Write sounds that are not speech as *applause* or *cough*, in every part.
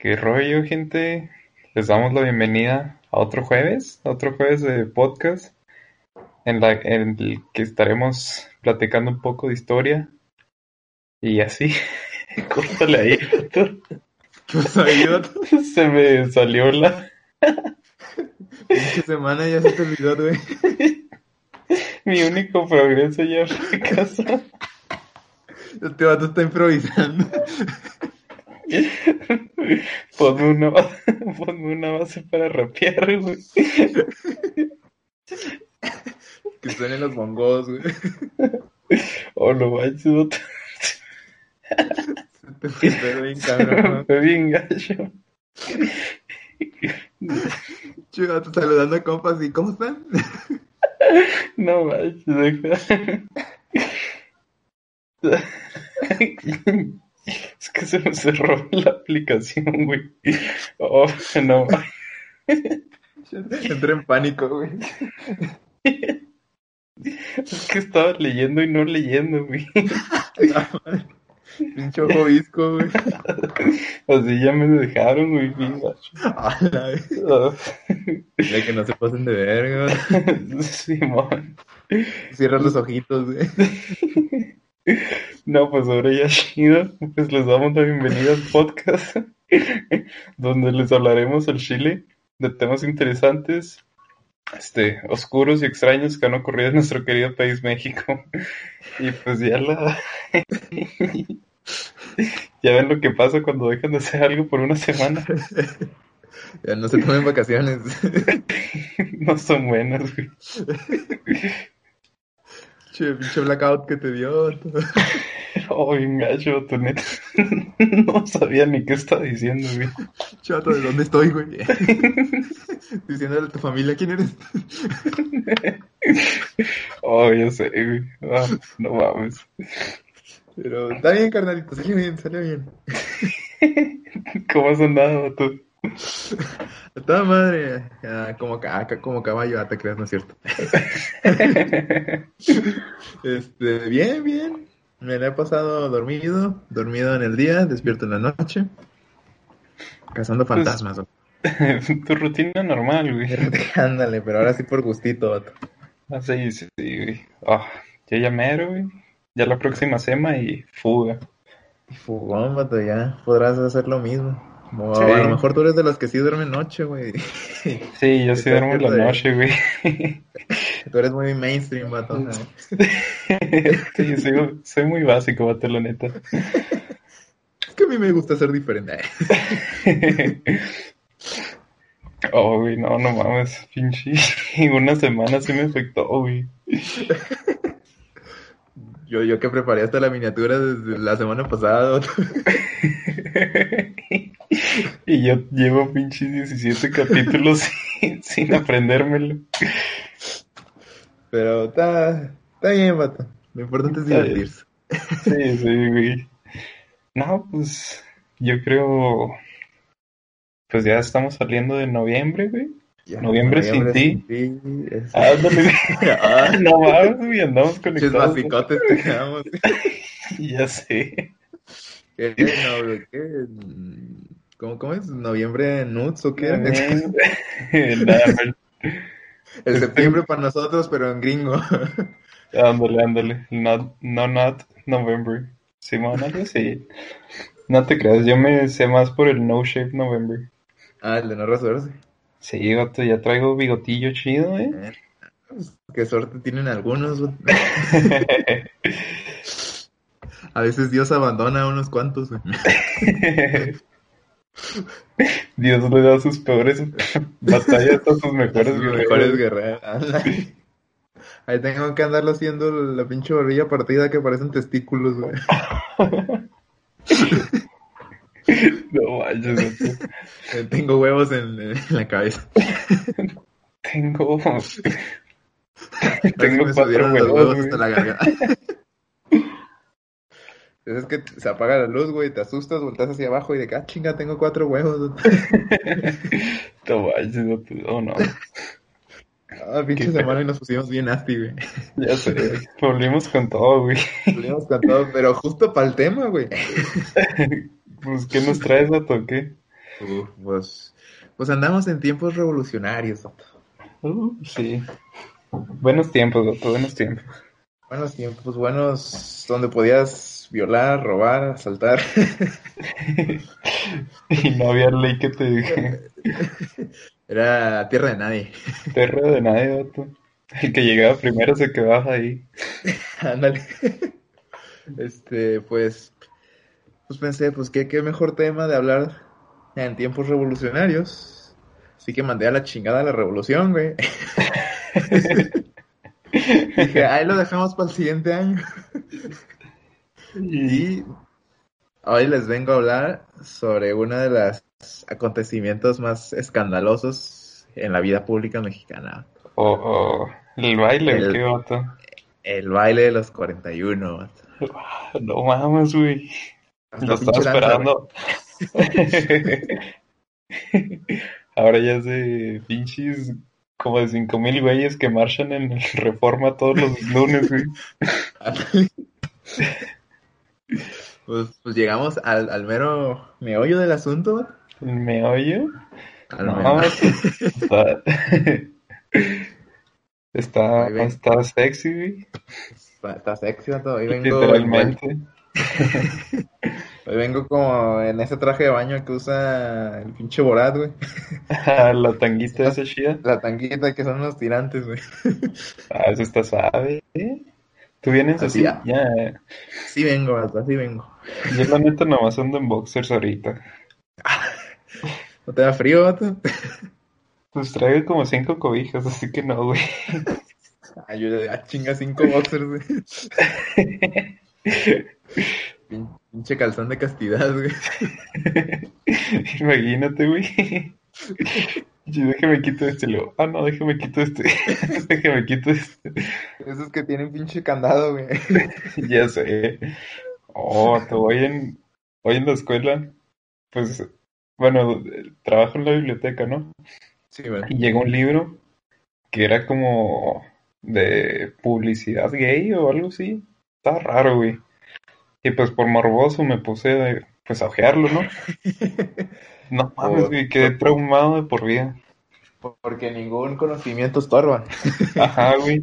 ¿Qué rollo, gente? Les damos la bienvenida a otro jueves, a otro jueves de podcast, en, la, en el que estaremos platicando un poco de historia. Y así, *laughs* córtale ahí. ¿Qué pasó *laughs* ahí? Se me salió la... Pinche semana ya se te olvidó, güey. *laughs* Mi único progreso ya fracasó. Este vato está improvisando. *laughs* Ponme una, *laughs* ponme una base para rapear, güey. *laughs* Que suenen los bongos, güey. O lo manches, otro. Se te fue bien cabrón. Fue bien gacho. Che, vato saludando a compas y ¿cómo están? No manches. *laughs* Es que se me cerró la aplicación, güey. Oh, no. *laughs* Entré en pánico, güey. Es que estaba leyendo y no leyendo, güey. Pinche ojo visco, güey. Así ya me dejaron, güey. Ah, *laughs* De que no se pasen de verga, güey. Simón. Cierra los ojitos, güey. No, pues ahora ya chido, pues les damos la bienvenida al podcast *laughs* donde les hablaremos al Chile de temas interesantes, este, oscuros y extraños que han ocurrido en nuestro querido país México. *laughs* Y pues ya la... *laughs* Ya ven lo que pasa cuando dejan de hacer algo por una semana. Ya no se tomen vacaciones. No son buenas, güey. Che, pinche blackout que te dio. Oh, bien gacho, tu neta. *laughs* No sabía ni qué estaba diciendo, güey. Chato, ¿de dónde estoy, güey? *laughs* Diciéndole a tu familia quién eres. *laughs* Oh, ya sé, güey. Ah, no mames. Pero está bien, carnalito, salió bien, salió bien. ¿Cómo has andado, tú? A *laughs* toda madre, ah, como, ah, como caballo, ah, te creas, no es cierto. *laughs* Este, bien, bien. Me la he pasado dormido, dormido en el día, despierto en la noche, cazando Pues- fantasmas. *laughs* tu rutina normal, güey. Ándale, pero ahora sí por gustito, vato. Sí, sí, güey. Ah, ya llamero, güey. Ya la próxima sema y fuga. Fugón, vato, ya podrás hacer lo mismo. Sí. a lo mejor tú eres de los que sí duermen noche, güey. Sí, yo sí duermo en la de- noche, güey. *laughs* Tú eres muy mainstream, vato. Sí, soy muy básico, vato, la neta. Es que a mí me gusta ser diferente. *laughs* Oh, güey, no, no mames, pinche. *laughs* Una semana sí me afectó, güey. Yo, yo que preparé hasta la miniatura desde la semana pasada. Y yo llevo pinches 17 capítulos *laughs* sin, sin aprendérmelo. Pero está, está bien, vato. Lo importante es divertirse. Sí, sí, güey. No, pues yo creo. Pues ya estamos saliendo de noviembre, güey. Ya, Noviembre sin ti. ti, es- Ándale, güey. *laughs* Ah, *laughs* No mames, güey, andamos conectados. te quedamos. Ya sé. ¿Qué? No, ¿qué? ¿Cómo, ¿Cómo es? ¿Noviembre nuts o qué? *laughs* El septiembre para nosotros, pero en gringo. *laughs* Ándale, ándale. Not, no, not November. Simón, algo así. No te creas, yo me sé más por el No Shape November. Ah, el de no rasurarse. Sí, ya traigo bigotillo chido, eh. Qué suerte tienen algunos. *laughs* A veces Dios abandona a unos cuantos. güey. Dios le da sus peores batallas a sus mejores Los guerreros. mejores guerreros. Ahí tengo que andarlo haciendo la pinche barrilla partida que parecen testículos, güey. *laughs* No manches, gato. Eh, Tengo huevos en, en la cabeza. Tengo. *laughs* Tengo me cuatro huevos, huevos hasta la garganta. *laughs* Es que se apaga la luz, güey, te asustas, volteas hacia abajo y de que, ah, chinga, tengo cuatro huevos. *laughs* No. Oh, no. Ah, pinche semana y nos pusimos bien nasty, güey. Ya sé, volvimos con todo, güey. Volvimos con todo, pero justo para el tema, güey. *laughs* Pues, ¿qué nos traes, gato? ¿Qué? Uh, pues, pues andamos en tiempos revolucionarios, vato. Uh, sí. Buenos tiempos, Doto, buenos tiempos. Buenos tiempos, buenos, donde podías violar, robar, asaltar. *laughs* y no había ley que te dije. *laughs* Era tierra de nadie. Tierra de nadie, Doto. El que llegaba primero se quedaba ahí. *laughs* Ándale. Este, pues, pues pensé, pues qué, qué mejor tema de hablar en tiempos revolucionarios. Así que mandé a la chingada la revolución, güey. Dije, ahí lo dejamos para el siguiente año. Y hoy les vengo a hablar sobre uno de los acontecimientos más escandalosos en la vida pública mexicana. Oh, el baile, El- qué vato. El baile de los 41. vato. No mames, güey. Lo estaba esperando. *laughs* Ahora ya es de pinches como de cinco mil güeyes que marchan en el Reforma todos los lunes, güey. *laughs* Pues, pues llegamos al, al mero meollo del asunto. vato. ¿Me oye? Al No, mero- está... *laughs* Está, sexy, güey. Está, está sexy, vato. Hoy vengo, Literalmente. *laughs* hoy vengo como en ese traje de baño que usa el pinche Borat, güey. *laughs* La tanguita esa chida. La tanguita que son los tirantes, güey. Ah, eso está suave, ¿eh? ¿Tú vienes Así, así? ya. Ya. Sí vengo, vato, así vengo. Yo la neta nomás ando en boxers ahorita. *laughs* ¿No te da frío, vato? Pues traigo como cinco cobijas, así que no, güey. Ay, yo ah, chinga cinco boxers, güey. *laughs* Pin- Pinche calzón de castidad, güey. Imagínate, güey. Yo déjame quito este, luego, ah, no, déjame quito este, *laughs* déjame quito este. Esos que tienen pinche candado, güey. *laughs* Ya sé. Oh, te voy en, hoy en la escuela, pues, bueno, trabajo en la biblioteca, ¿no? Sí, güey. Y llegó un libro que era como de publicidad gay o algo así. Estaba raro, güey. Y pues por morboso me puse, pues, a ojearlo, ¿no? *laughs* No *laughs* mames, Por- güey, quedé traumado de por vida. Porque ningún conocimiento estorba. *laughs* Ajá, güey.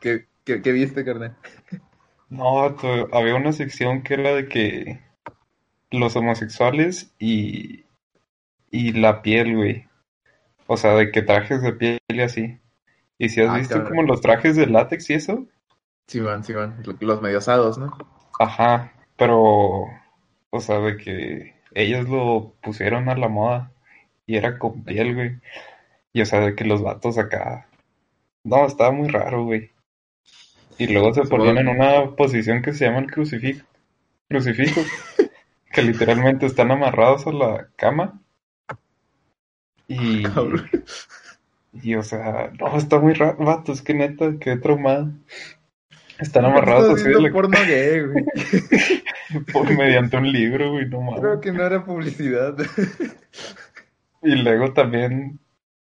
¿Qué, qué, qué viste, carnal? No, había una sección que era de que los homosexuales y, y la piel, güey. O sea, de que trajes de piel y así. Y si has Ah, visto cabrón. como los trajes de látex y eso, Sí, van, sí, van. Los mediosados, ¿no? ajá, pero, o sea, de que ellos lo pusieron a la moda y era con piel, güey. Y o sea, de que los vatos acá, no, estaba muy raro, güey. Y luego se ponían en una posición que se llama el crucifijo, crucifijo, *laughs* que literalmente están amarrados a la cama. Y, Cabrón. y o sea, no, está muy raro, vato, es que neta, quedé traumado. Están amarrados así de la porno gay, güey. *laughs* por mediante un libro, güey, no mames. Creo que no era publicidad. Y luego también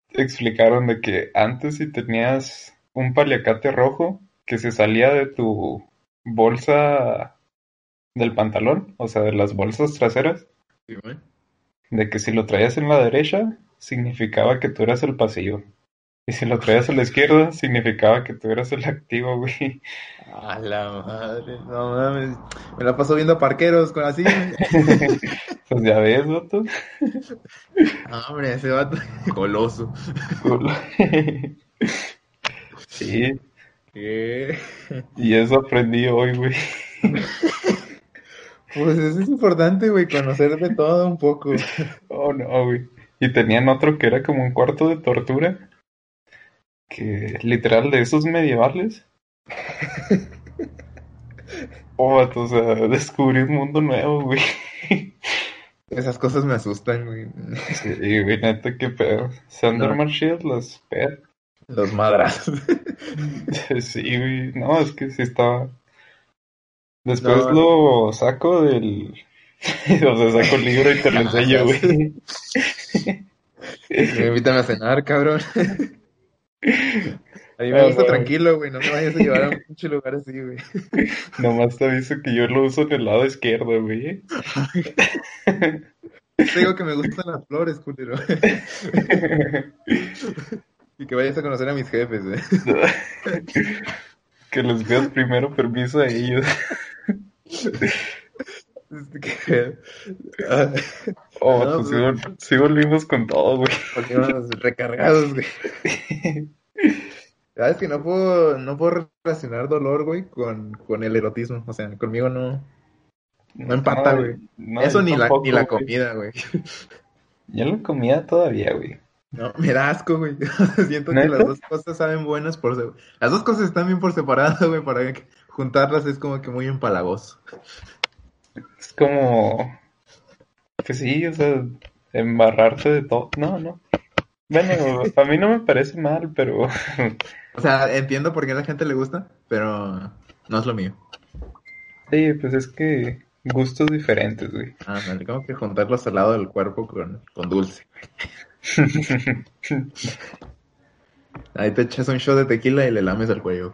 explicaron de que antes si tenías un paliacate rojo que se salía de tu bolsa del pantalón, o sea, de las bolsas traseras, Sí, güey. de que si lo traías en la derecha significaba que tú eras el pasivo. Y si lo traías a la izquierda significaba que tú eras el activo, güey. A la madre, no mames. Me la paso viendo parqueros con así. *laughs* Pues ya ves, vato. Ah, hombre, ese vato. Coloso. *laughs* Sí, ¿Qué? y eso aprendí hoy, güey. Pues eso es importante, güey, conocer de todo un poco. Oh, no, güey. Y tenían otro que era como un cuarto de tortura. Que literal de esos medievales. *laughs* Oh, o sea, descubrí un mundo nuevo, güey. Esas cosas me asustan, güey. Sí, güey, neta, qué pedo. ¿Se han de No. chidas las pedas? Los madras. *laughs* Sí, güey. No, es que sí estaba. Después No. lo saco del. *laughs* O sea, saco el libro y te lo enseño, güey. Invítame a cenar, cabrón. A mí me Ah, gusta tranquilo, güey. No me vayas a llevar a un pinche lugar así, güey. *laughs* Nomás te aviso que yo lo uso en el lado izquierdo, güey. Te digo que me gustan las flores, culero. *laughs* y que vayas a conocer a mis jefes, güey. *laughs* que les pidas primero permiso a ellos. Oh, No, pues sí, güey. sí volvimos con todo, güey. Porque vamos recargados, güey. *laughs* Sabes que no puedo, no puedo relacionar dolor, güey, con, con el erotismo. O sea, conmigo no. No empata, güey. no, Eso ni la, ni la comida, güey. Yo la comida todavía, güey. No, me da asco, güey. *laughs* Siento que las dos cosas saben buenas por Las dos cosas están bien por separado, güey, para juntarlas es como que muy empalagoso. Es como. Pues sí, o sea, embarrarte de todo. No, no. Bueno, a mí no me parece mal, pero. O sea, entiendo por qué a la gente le gusta, pero no es lo mío. Sí, pues es que gustos diferentes, güey. Ah, no, como que juntarlos al lado del cuerpo con, con dulce. *laughs* Ahí te echas un shot de tequila y le lames al cuello.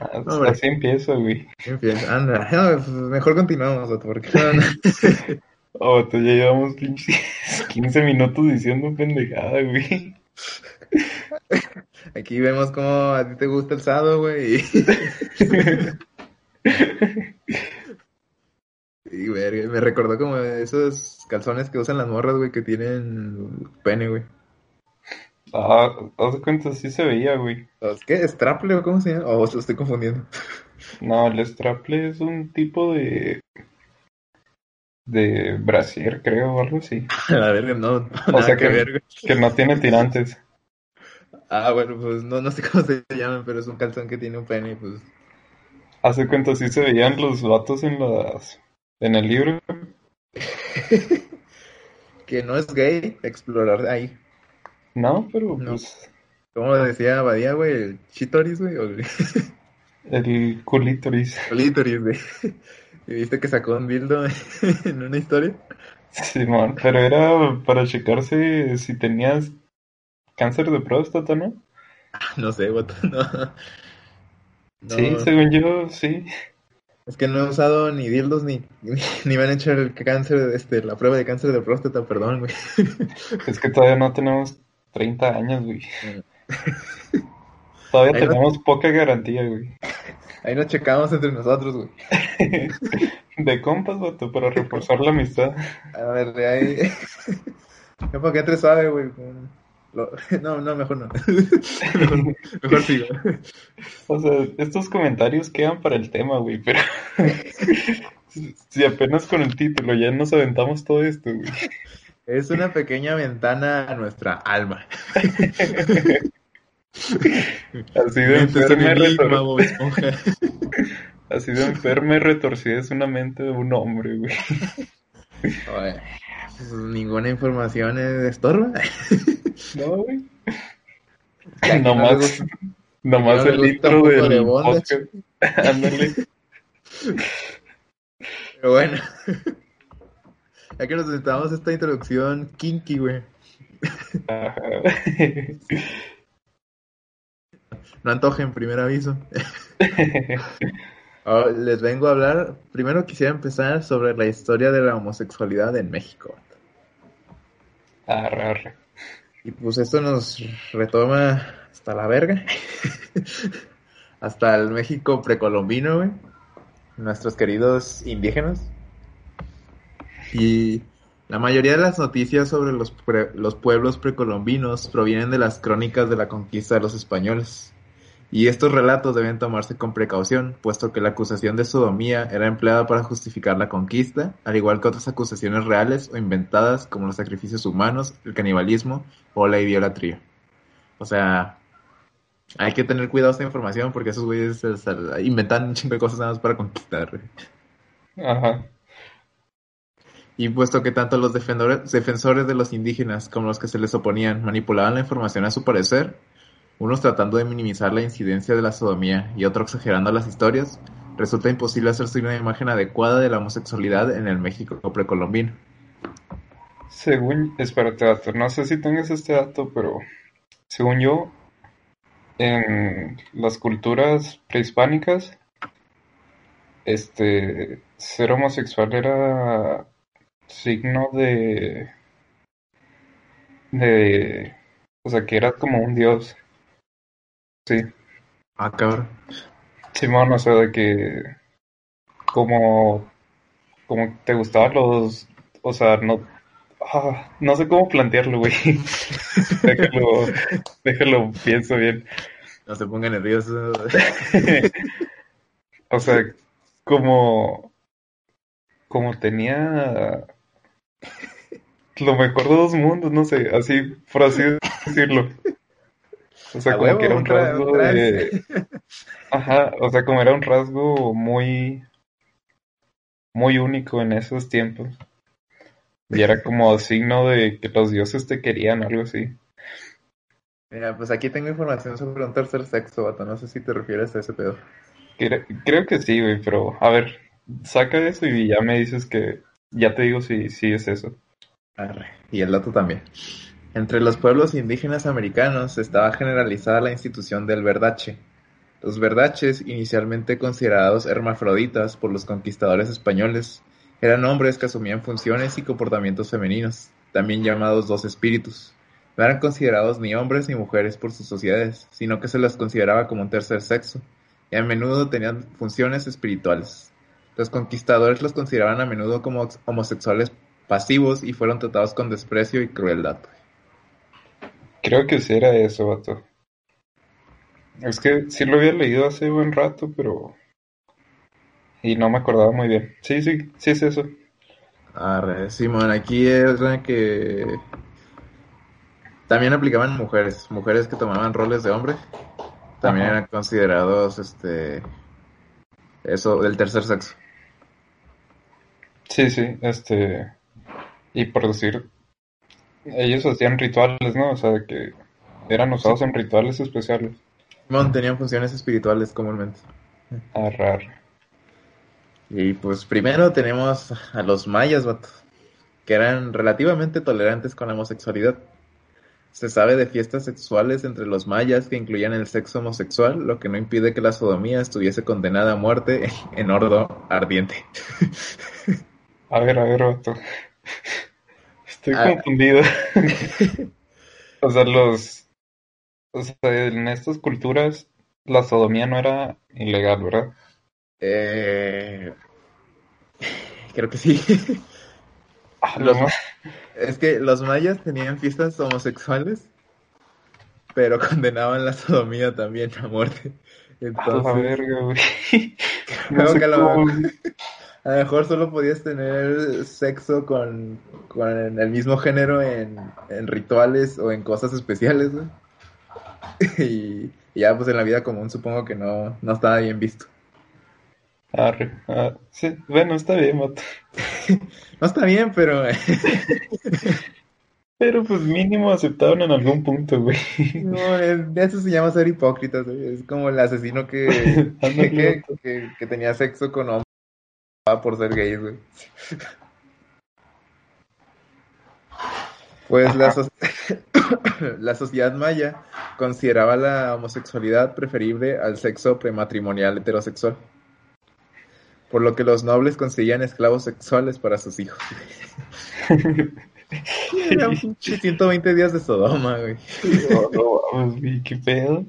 Ah, No, así empiezo, güey. Fin, anda, pues mejor continuamos, porque. *laughs* Oh, tú ya llevamos pinches *laughs* 15 minutos diciendo pendejada, güey. *laughs* aquí vemos cómo a ti te gusta el sado, güey. *laughs* Y, y verga, me recordó como esos calzones que usan las morras, güey, que tienen pene, güey. Ah, haz de cuenta, sí se veía, güey. ¿Los ¿Qué? ¿Straple o cómo se llama? O lo estoy confundiendo. No, el straple es un tipo de. De brasier, creo, o algo así. *laughs* A la verga, no, nada sea que que- ver, güey. Que no tiene tirantes. Ah, bueno, pues no, no sé cómo se llaman, pero es un calzón que tiene un pene, pues. Hace cuenta, sí se veían los vatos en las. en el libro. *laughs* Que no es gay explorar ahí. No, pero No. pues. ¿Cómo lo decía Badía, güey? ¿El chitoris, güey? ¿O el culítoris. *laughs* clítoris, güey? ¿Y viste que sacó un dildo *laughs* en una historia? Simón, pero era para checarse si tenías cáncer de próstata, ¿no? No sé, güey. *laughs* No. No, Sí, según yo, sí. Es que no he usado ni dildos ni, ni, ni me han hecho el cáncer, este, la prueba de cáncer de próstata, perdón, güey. *laughs* Es que todavía no tenemos 30 años, güey. Todavía Ahí no- tenemos poca garantía, güey. Ahí nos checamos entre nosotros, güey. *laughs* De compas, vato, para reforzar la amistad. A ver, de ahí. *laughs* No, para que entre suave, güey. Lo- No, no, mejor no. *laughs* Mejor, mejor sigo. O sea, estos comentarios quedan para el tema, güey, pero... Si apenas con el título ya nos aventamos todo esto, güey. Es una pequeña ventana a nuestra alma. Así de enferma y así *laughs* de enferma retorcida es una mente de un hombre, güey. Oye, pues, ninguna información es estorba. No, güey. Que no Nomás, nomás no el del de podcast. *laughs* Ándale. Pero bueno. Ya que nos sentamos esta introducción kinky, güey. Ajá. No antojen, primer aviso. Ahora *laughs* les vengo a hablar. Primero quisiera empezar sobre la historia de la homosexualidad en México. Arre, arre. Y pues esto nos retoma hasta la verga. *laughs* hasta el México precolombino, güey. Nuestros queridos indígenas. Y la mayoría de las noticias sobre los, pre- los pueblos precolombinos provienen de las crónicas de la conquista de los españoles. Y estos relatos deben tomarse con precaución, puesto que la acusación de sodomía era empleada para justificar la conquista, al igual que otras acusaciones reales o inventadas como los sacrificios humanos, el canibalismo o la idolatría. O sea, hay que tener cuidado esta información porque esos güeyes inventan un chingo de cosas nada más para conquistar. Ajá. Y puesto que tanto los defensores de los indígenas como los que se les oponían manipulaban la información a su parecer, unos tratando de minimizar la incidencia de la sodomía y otros exagerando las historias, resulta imposible hacerse una imagen adecuada de la homosexualidad en el México precolombino. Según, espérate, dato, no sé si tengas este dato, pero según yo, en las culturas prehispánicas, este, ser homosexual era signo de... de... o sea, que eras como un dios. Sí. Ah, cabrón. Simón, o sea, de que como como te gustaban los, o sea, no ah, no sé cómo plantearlo, güey. *laughs* déjalo, déjalo, pienso bien. No se ponga nervioso. *laughs* o sea, como como tenía lo mejor de dos mundos, no sé, así por así decirlo. O sea, A como huevo, que era un rasgo de... *laughs* Ajá, o sea, como era un rasgo muy... muy único en esos tiempos. Y era *laughs* como signo de que los dioses te querían, algo así. Mira, pues aquí tengo información sobre un tercer sexo, vato. No sé si te refieres a ese pedo. Cre- Creo que sí, güey, pero a ver, saca eso y ya me dices que... Ya te digo si, si es eso. Arre. Y el dato también. Entre los pueblos indígenas americanos estaba generalizada la institución del verdache. Los verdaches, inicialmente considerados hermafroditas por los conquistadores españoles, eran hombres que asumían funciones y comportamientos femeninos, también llamados dos espíritus. No eran considerados ni hombres ni mujeres por sus sociedades, sino que se los consideraba como un tercer sexo, y a menudo tenían funciones espirituales. Los conquistadores los consideraban a menudo como homosexuales pasivos y fueron tratados con desprecio y crueldad. Creo que sí era eso, vato. Es que sí lo había leído hace buen rato, pero... Y no me acordaba muy bien. Sí, sí, sí es eso. Arre, Simón, aquí es la que también aplicaban mujeres, mujeres que tomaban roles de hombre, también Ajá. eran considerados este eso del tercer sexo. Sí, sí, este... Y por decir, ellos hacían rituales, ¿no? O sea, que eran usados en rituales especiales. Simón tenían funciones espirituales comúnmente. Ah, raro. Y pues primero tenemos a los mayas, vato, que eran relativamente tolerantes con la homosexualidad. Se sabe de fiestas sexuales entre los mayas que incluían el sexo homosexual, lo que no impide que la sodomía estuviese condenada a muerte *laughs* en hordo ardiente. A ver, a ver, vato. Estoy Ah. confundido. *laughs* *laughs* O sea, los... O sea, en estas culturas la sodomía no era ilegal, ¿verdad? Eh, Creo que sí. *laughs* Ah, Los- no. Es que los mayas tenían fiestas homosexuales, pero condenaban la sodomía también a muerte. A la Entonces, verga, güey. No sé cómo- a lo mejor solo podías tener sexo con, con el mismo género en, en rituales o en cosas especiales, güey. *laughs* Y, y ya pues en la vida común supongo que no, no estaba bien visto. Arre, ah, sí, bueno, está bien. *laughs* No está bien, pero *laughs* Pero pues mínimo aceptaron en algún punto, güey. no, es- eso se llama ser hipócritas, güey. Es como el asesino que, Ándale, que, que- que tenía sexo con hombres por ser gay, güey. Pues la, so- *coughs* la sociedad maya consideraba la homosexualidad preferible al sexo prematrimonial heterosexual, por lo que los nobles conseguían esclavos sexuales para sus hijos. Era un pinche 120 días de Sodoma, güey. No, no mames, güey, qué pedo.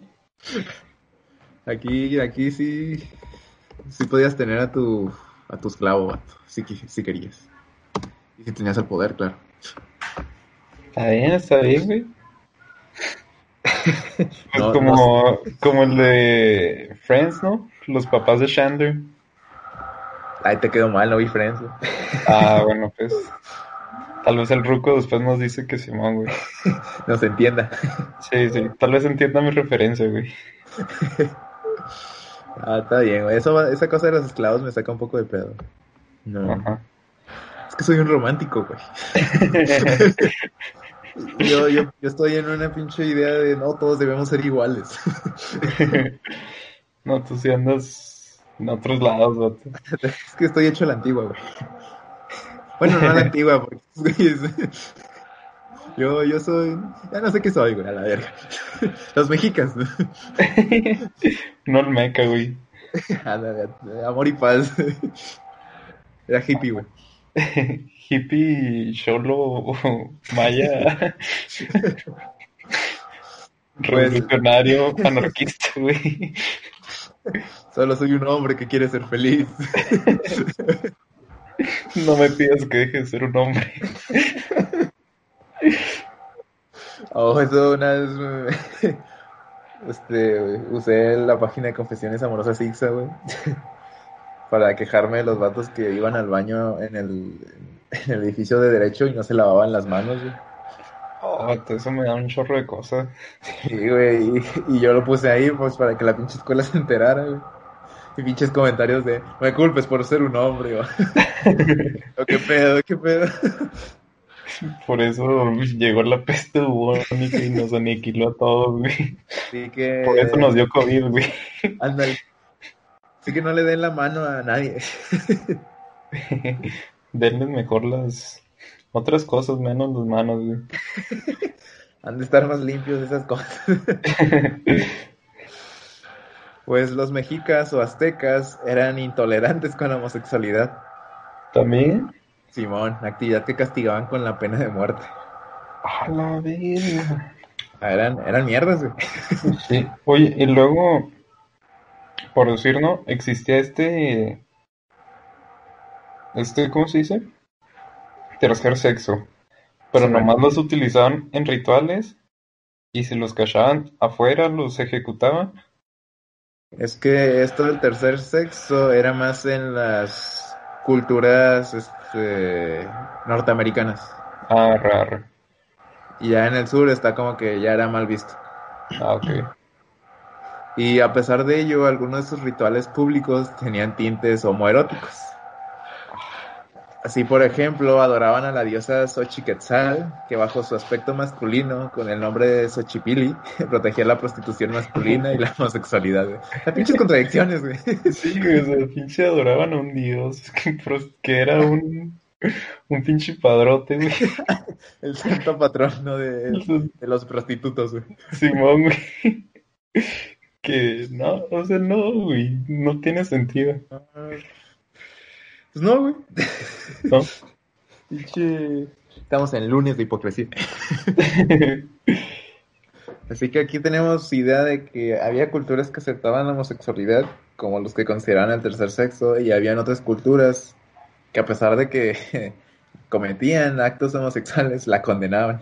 Aquí, aquí sí, sí podías tener a tu, a tu esclavo, vato, si, si querías. Y si tenías el poder, claro. Está bien, está bien, güey. *laughs* Pues No, como, como el de Friends, ¿no? Los papás de Chandler. Ay, te quedó mal, no vi Friends, güey. Ah, bueno, pues. Tal vez el ruco después nos dice que Simón, güey. *laughs* No se entienda. Sí, sí, tal vez entienda mi referencia, güey. *laughs* Ah, está bien, güey. Eso, esa cosa de los esclavos me saca un poco de pedo. No. Ajá. Es que soy un romántico, güey. *laughs* Yo, yo, yo estoy en una pinche idea de no, todos debemos ser iguales. *laughs* No, tú sí andas en otros lados, vato. Es que estoy hecho a la antigua, güey. Bueno, no a la antigua, porque yo, yo soy. Ya no sé qué soy, güey, a la verga. *laughs* Los mexicas. *laughs* No el meca, güey. *laughs* Amor y paz. Era hippie, güey. hippie, cholo, maya, revolucionario, anarquista, güey. Solo soy un hombre que quiere ser feliz. No me pidas que deje de ser un hombre. Oh, eso una vez me- *laughs* este, usé la página de confesiones amorosas Ixa, güey, *laughs* para quejarme de los vatos que iban al baño en el, en el edificio de derecho y no se lavaban las manos, güey. Oh, eso me da un chorro de cosas. *laughs* Sí, güey, y, y yo lo puse ahí, pues, para que la pinche escuela se enterara, güey. Y pinches comentarios de, me culpes por ser un hombre, o, o qué pedo, qué pedo. *laughs* Por eso llegó la peste bubónica y nos aniquiló a todos, güey. Así que... Por eso nos dio COVID, güey. Ándale. Así que no le den la mano a nadie. *laughs* Denles mejor las otras cosas, menos las manos, güey. *laughs* Han de estar más limpios esas cosas. Pues los mexicas o aztecas eran intolerantes con la homosexualidad. También. Simón, actividad que castigaban con la pena de muerte. A la verga. Ah, Eran, eran mierdas, güey. Sí. Oye, y luego, por decir, ¿no? Existía este. Este, ¿cómo se dice? Tercer sexo. Pero Sí, nomás los utilizaban en rituales. Y si los cachaban afuera, los ejecutaban. Es que esto del tercer sexo era más en las culturas este, norteamericanas. Ah, raro. Y ya en el sur está como que ya era mal visto. Ah, ok. Y a pesar de ello, algunos de sus rituales públicos tenían tintes homoeróticos. Así, por ejemplo, adoraban a la diosa Xochiquetzal, que bajo su aspecto masculino, con el nombre de Xochipili, *laughs* protegía la prostitución masculina y la homosexualidad. güey. Las pinches contradicciones, güey. Sí, güey, o sea, pinche adoraban a un dios *laughs* que, era un, un pinche padrote, güey. *laughs* El santo patrono de, de los prostitutos, güey. Simón, güey. Que no, o sea, no, güey, no tiene sentido, Pues no, güey. ¿no? Pinche... Estamos en lunes de hipocresía. Así que aquí tenemos idea de que había culturas que aceptaban la homosexualidad, como los que consideraban el tercer sexo, y habían otras culturas que a pesar de que *laughs* cometían actos homosexuales, la condenaban.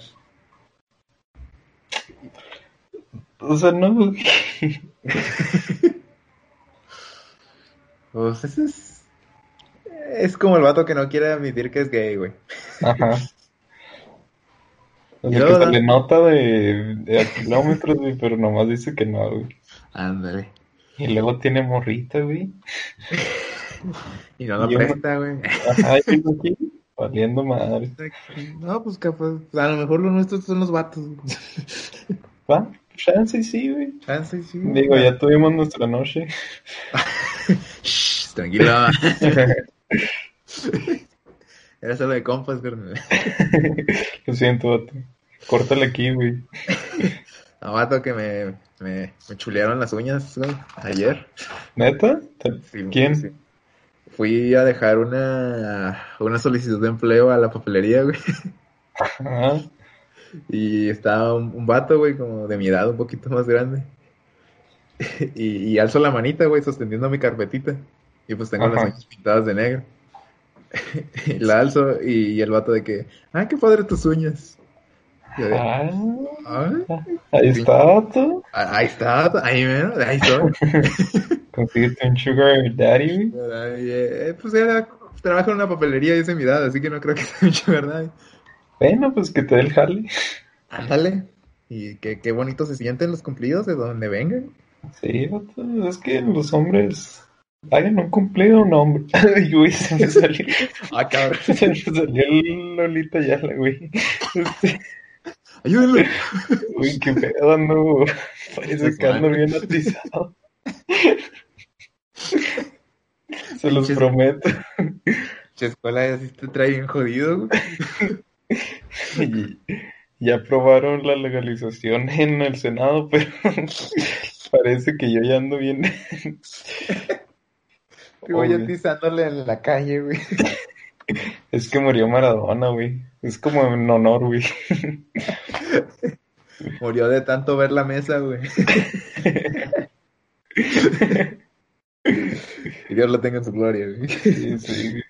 O sea, no, güey. *laughs* Pues ese es... Es como el vato que no quiere admitir que es gay, güey. Ajá. O sea, Yo, que se le nota de, de a kilómetros, güey, pero nomás dice que no, güey. Ándale. Y luego tiene morrita, güey. *laughs* Y no lo Yo- presta, güey. Ajá, y yo aquí, valiendo madre. No, pues capaz, a lo mejor los nuestros son los vatos. *laughs* ¿Va? Chance, sí, güey. Chance, sí. Digo, ya tuvimos nuestra noche. *laughs* Shh, tranquilo. *laughs* Era solo de compas, carnal. *laughs* Lo siento, vato. Córtale aquí, güey. *laughs* A vato que me, me, me chulearon las uñas güey, ayer. ¿Neta? Sí, ¿Quién? sí. Fui a dejar una, una solicitud de empleo a la papelería, güey. Ajá. Y estaba un, un vato, güey, como de mi edad, un poquito más grande. Y, y alzo la manita, güey, sosteniendo mi carpetita. Y pues tengo las uñas pintadas de negro. *laughs* Y la alzo y, el vato de que, ah, qué padre tus uñas. De, Ah, "Ay, ahí está, ah, ahí está, ahí, mero, ahí estoy. *laughs* Consíguete un sugar daddy. Ay, eh, pues era, trabajo en una papelería y es mi edad, así que no creo que sea *laughs* mucho verdad. Bueno, pues que te dé el jale. Ándale. Y qué, qué bonito se sienten los cumplidos de donde vengan. Sí, es que los hombres hagan un cumplido un hombre. *laughs* Ay, güey, se me salió, *laughs* Ah, cabrón. *laughs* se me salió el Lolita Yala, güey. Este, Ayúdenlo. Uy, qué pedo, ando. Parece que ando bien atizado. Se los prometo. Che, escuela ya sí te trae bien jodido, güey. Ya aprobaron la legalización en el Senado, pero parece que yo ya ando bien. Que voy atizándole en la calle, güey. *laughs* Es que murió Maradona, güey. Es como en honor, güey. *laughs* Murió de tanto ver la mesa, güey. *laughs* y Dios lo tenga en su gloria, güey. Sí, sí, güey.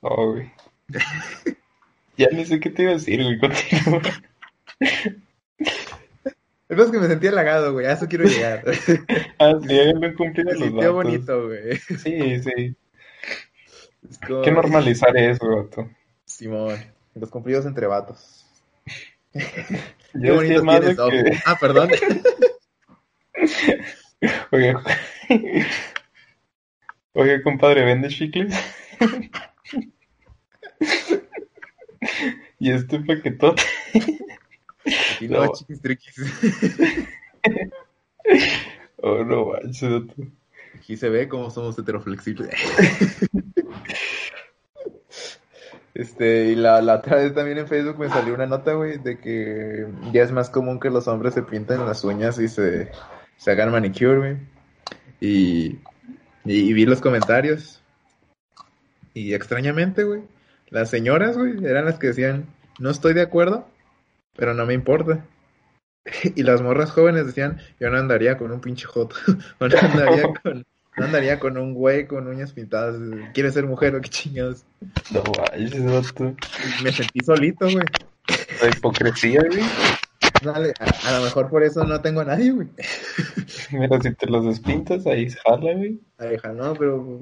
No, güey. Ya ni sé qué te iba a decir, güey. Continúa. Es más que me sentí halagado, güey. A eso quiero llegar. *laughs* Ah, sí, Me los datos. bonito, güey. Sí, sí. Es como- que normalizar eso, vato. Simón, los cumplidos entre vatos. Qué de tienes, que... Ah, perdón. *laughs* Oiga, oiga, compadre, ¿vende chicles? *laughs* y este paquetote. Y luego No. chiquis triquis. *laughs* Oh, no manches. Aquí se ve cómo somos heteroflexibles. *laughs* Este, y la, la otra vez también en Facebook me salió una nota, güey, de que ya es más común que los hombres se pinten las uñas y se, se hagan manicure, güey. Y, y, y vi los comentarios. Y extrañamente, güey, las señoras, güey, eran las que decían, no estoy de acuerdo, pero no me importa. *laughs* Y las morras jóvenes decían, yo no andaría con un pinche joto, *laughs* o no andaría *laughs* con, no andaría con un güey con uñas pintadas. ¿Quieres ser mujer o qué chingados? No vato. Y me sentí solito, güey. La hipocresía, güey. Dale, a, a lo mejor por eso no tengo a nadie, güey. Mira, si te los despintas, ahí jala, güey. Ay, hija, no, pero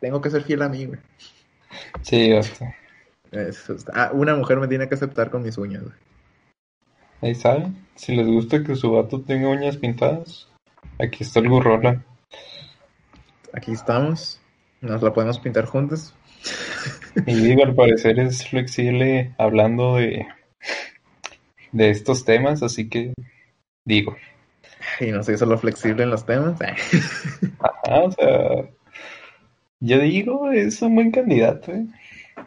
tengo que ser fiel a mí, güey. Sí. Eso está- ah, una mujer me tiene que aceptar con mis uñas, güey. Ahí saben. Si les gusta que su vato tenga uñas pintadas, aquí está el gurrola. Aquí estamos. Nos la podemos pintar juntos. Y digo, al parecer es flexible hablando de, de estos temas, así que digo, Y no soy solo flexible en los temas. ajá, o sea, yo digo, es un buen candidato, ¿eh?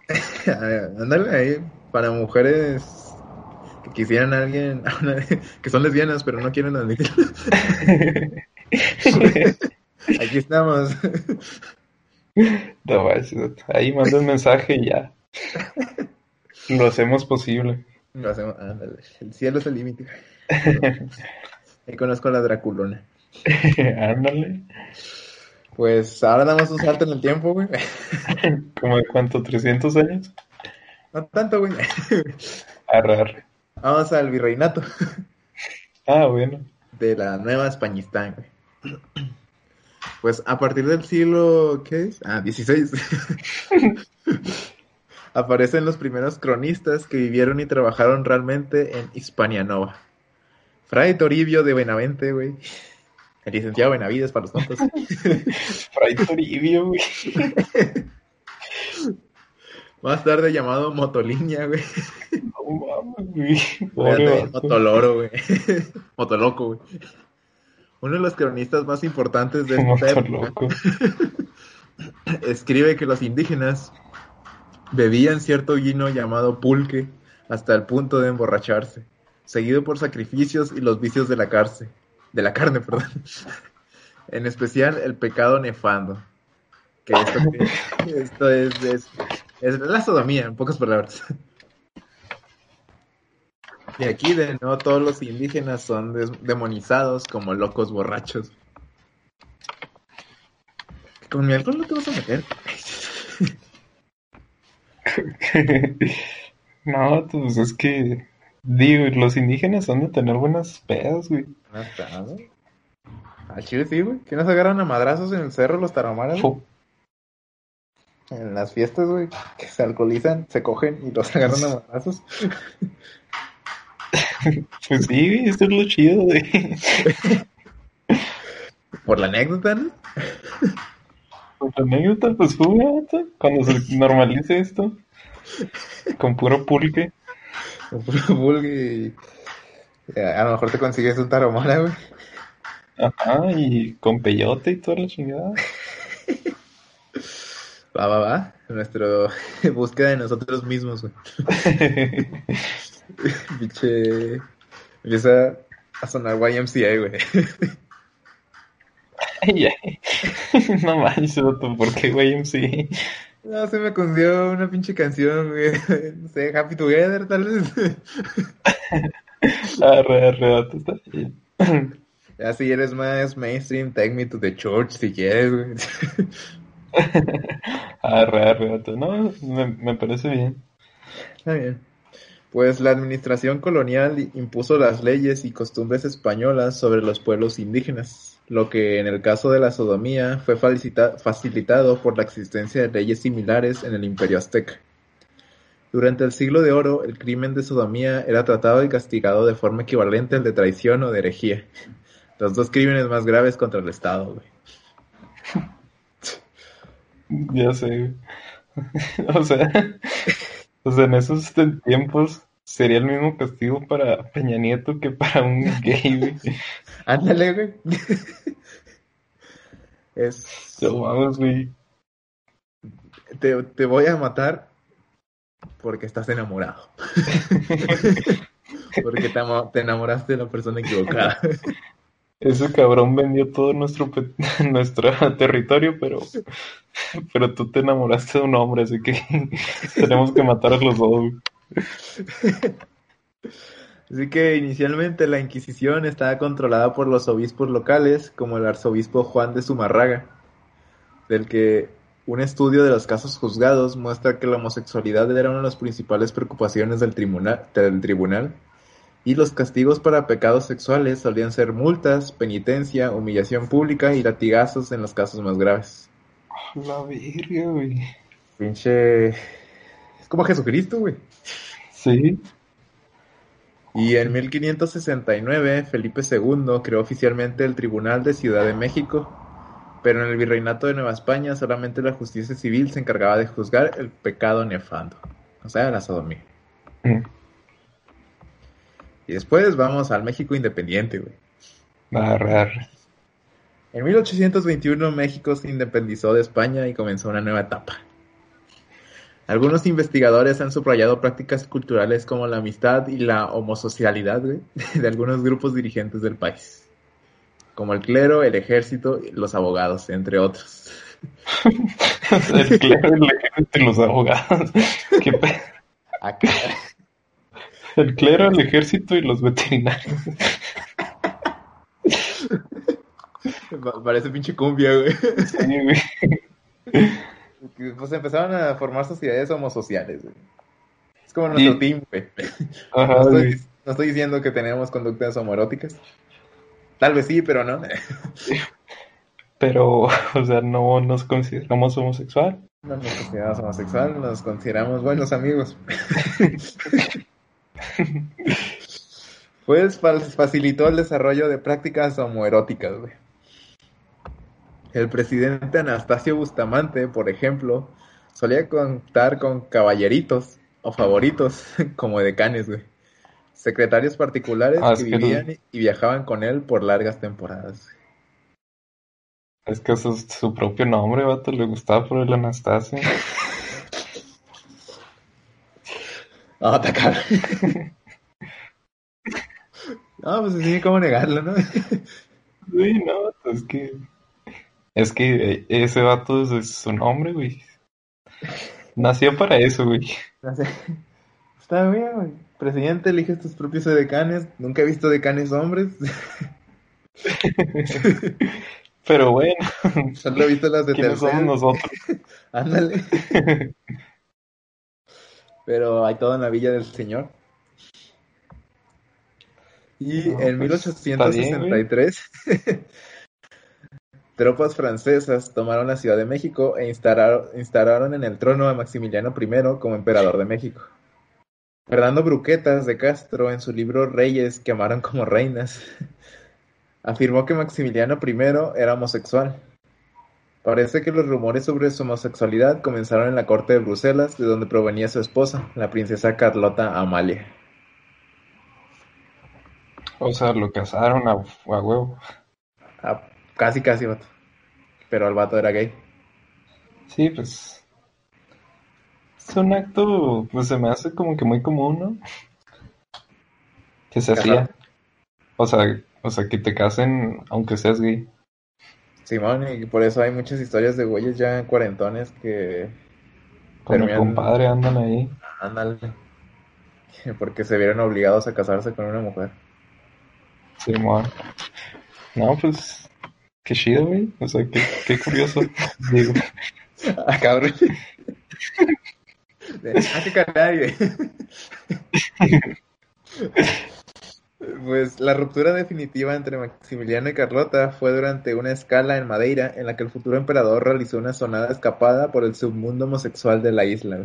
*laughs* Ándale ahí, para mujeres quisieran a alguien, *laughs* a una- que son lesbianas, pero no quieren admitirlo. *laughs* Aquí estamos. No ahí manda un mensaje y ya. Lo hacemos posible. Lo hacemos, ándale. El cielo es el límite. Ahí conozco a la Draculona. *laughs* Ándale. Pues ahora damos un salto en el tiempo, güey. ¿Como de cuánto? ¿300 años? No tanto, güey. Arrar. Vamos al virreinato Ah, bueno. de la Nueva Españistán, güey. Pues a partir del siglo, ¿qué es? Ah, 16. *laughs* Aparecen los primeros cronistas que vivieron y trabajaron realmente en Hispania Nova. Fray Toribio de Benavente, güey. El licenciado Benavides para los tontos. *laughs* Fray Toribio, güey. *laughs* Más tarde llamado Motolinia, güey. No mames, güey. Pobre. Motoloro, güey. Motoloco, güey. Uno de los cronistas más importantes de esta época escribe que los indígenas bebían cierto vino llamado pulque hasta el punto de emborracharse, seguido por sacrificios y los vicios de la cárcel, de la carne, perdón. *laughs* En especial el pecado nefando. Que esto, que- *laughs* esto es, es, es la sodomía, en pocas palabras. Y aquí de nuevo todos los indígenas son des- demonizados como locos borrachos. Con mi alcohol no te vas a meter. *laughs* No, pues es que, digo, los indígenas han de tener buenas pedas, güey. No está, ¿no? Al chile sí, güey. ¿Que no se agarran a madrazos en el cerro los? Fu- En las fiestas, güey. Que se alcoholizan, se cogen y los *laughs* agarran a madrazos. *laughs* Pues sí, güey, esto es lo chido, güey. Por la anécdota, ¿no? Pues la anécdota, pues fue, vato, cuando se normalice esto, con puro pulque. Con puro vulgue y- eh, A lo mejor te consigues un tarahumara, güey. Ajá, y con peyote y toda la chingada. Va, va, va. Nuestra *laughs* búsqueda de nosotros mismos, güey. *laughs* Pinche. Empieza a sonar YMCA, güey. Ay, ay. *laughs* No manches, ¿por qué? Sí. No, se me concedió una pinche canción, güey. No sé, Happy Together, tal vez. Arre, arre, está bien. Ya si eres más mainstream, take me to the church si quieres, güey. *laughs* Arre, arre. No, me, me parece bien. Está bien. Pues la administración colonial impuso las leyes y costumbres españolas sobre los pueblos indígenas, lo que en el caso de la sodomía fue facilita- facilitado por la existencia de leyes similares en el imperio azteca. Durante el siglo de oro, el crimen de sodomía era tratado y castigado de forma equivalente al de traición o de herejía, los dos crímenes más graves contra el Estado, güey. *laughs* Ya sé. *laughs* O sea, o sea, en esos tiempos sería el mismo castigo para Peña Nieto que para un gay, güey. Ándale, güey. Es... No mames, güey. Te, te voy a matar porque estás enamorado. *laughs* porque te enamoraste de la persona equivocada. *laughs* Ese cabrón vendió todo nuestro, *laughs* nuestro *laughs* territorio, pero, *laughs* pero tú te enamoraste de un hombre, así que tenemos que matar a los dos. Así que inicialmente la Inquisición estaba controlada por los obispos locales, como el arzobispo Juan de Zumarraga, del que un estudio de los casos juzgados muestra que la homosexualidad era una de las principales preocupaciones del tribunal, del tribunal y los castigos para pecados sexuales solían ser multas, penitencia, humillación pública y latigazos en los casos más graves. La verga, güey. Pinche... Es como Jesucristo, güey. Sí. Y en 1569 Felipe II creó oficialmente el Tribunal de Ciudad de México, pero en el Virreinato de Nueva España solamente la justicia civil se encargaba de juzgar el pecado nefando, o sea, la sodomía. Mm. Y después vamos al México independiente, güey. Arre, arre. En 1821 México se independizó de España y comenzó una nueva etapa. Algunos investigadores han subrayado prácticas culturales como la amistad y la homosocialidad güey, *laughs* de algunos grupos dirigentes del país, como el clero, el ejército y los abogados, entre otros. *laughs* El clero, el ejército y los abogados. *laughs* ¿Qué Acá. El clero, el ejército y los veterinarios. Pa- Parece pinche cumbia, güey. Sí, güey. Pues empezaron a formar sociedades homosociales, güey. Es como nuestro Y- team, güey. Ajá, No güey. estoy, no estoy diciendo que tenemos conductas homoeróticas. Tal vez sí, pero no. Pero, *laughs* o sea, no nos consideramos homosexual. No nos consideramos homosexual, nos consideramos buenos amigos. *laughs* *laughs* Pues fa- facilitó el desarrollo de prácticas homoeróticas, güey. El presidente Anastasio Bustamante, por ejemplo, solía contar con caballeritos o favoritos *laughs* como decanes, güey. Secretarios particulares Ah, que vivían y- y viajaban con él por largas temporadas. güey. Es que eso es su propio nombre, vato. Le gustaba por el Anastasio. *laughs* No, está cabrón. *laughs* No, pues sí, ¿cómo negarlo, no? *laughs* Sí, no, vato, es que. Es que eh, ese vato es, es su nombre, güey. Nació para eso, güey. Está bien, güey. Presidente, eliges tus propios decanes. Nunca he visto decanes hombres. Pero bueno, Solo he visto las de ¿quiénes somos nosotros? *laughs* Ándale. Pero hay todo en la villa del señor. Y No, en pues, 1863, *laughs* tropas francesas tomaron la Ciudad de México e instalaron, instalaron en el trono a Maximiliano I como emperador de México. Fernando Bruquetas de Castro, en su libro Reyes que amaron como reinas, *laughs* afirmó que Maximiliano I era homosexual. Parece que los rumores sobre su homosexualidad comenzaron en la corte de Bruselas, de donde provenía su esposa, la princesa Carlota Amalia. O sea, lo casaron a, a huevo. Ah, casi, casi, vato. Pero el vato era gay. Sí, pues. Es un acto, pues se me hace como que muy común, ¿no? Que se hacía. O sea, o sea, que te casen aunque seas gay. Simón, y por eso hay muchas historias de güeyes ya cuarentones que Con el compadre andan ahí. Ándale. *laughs* Porque se vieron obligados a casarse con una mujer. Simón. No, pues. Qué chido, güey. O sea, qué, qué curioso. *laughs* Digo. Ah, cabrón. *laughs* ah, qué caray. Pues la ruptura definitiva entre Maximiliano y Carlota fue durante una escala en Madeira en la que el futuro emperador realizó una sonada escapada por el submundo homosexual de la isla.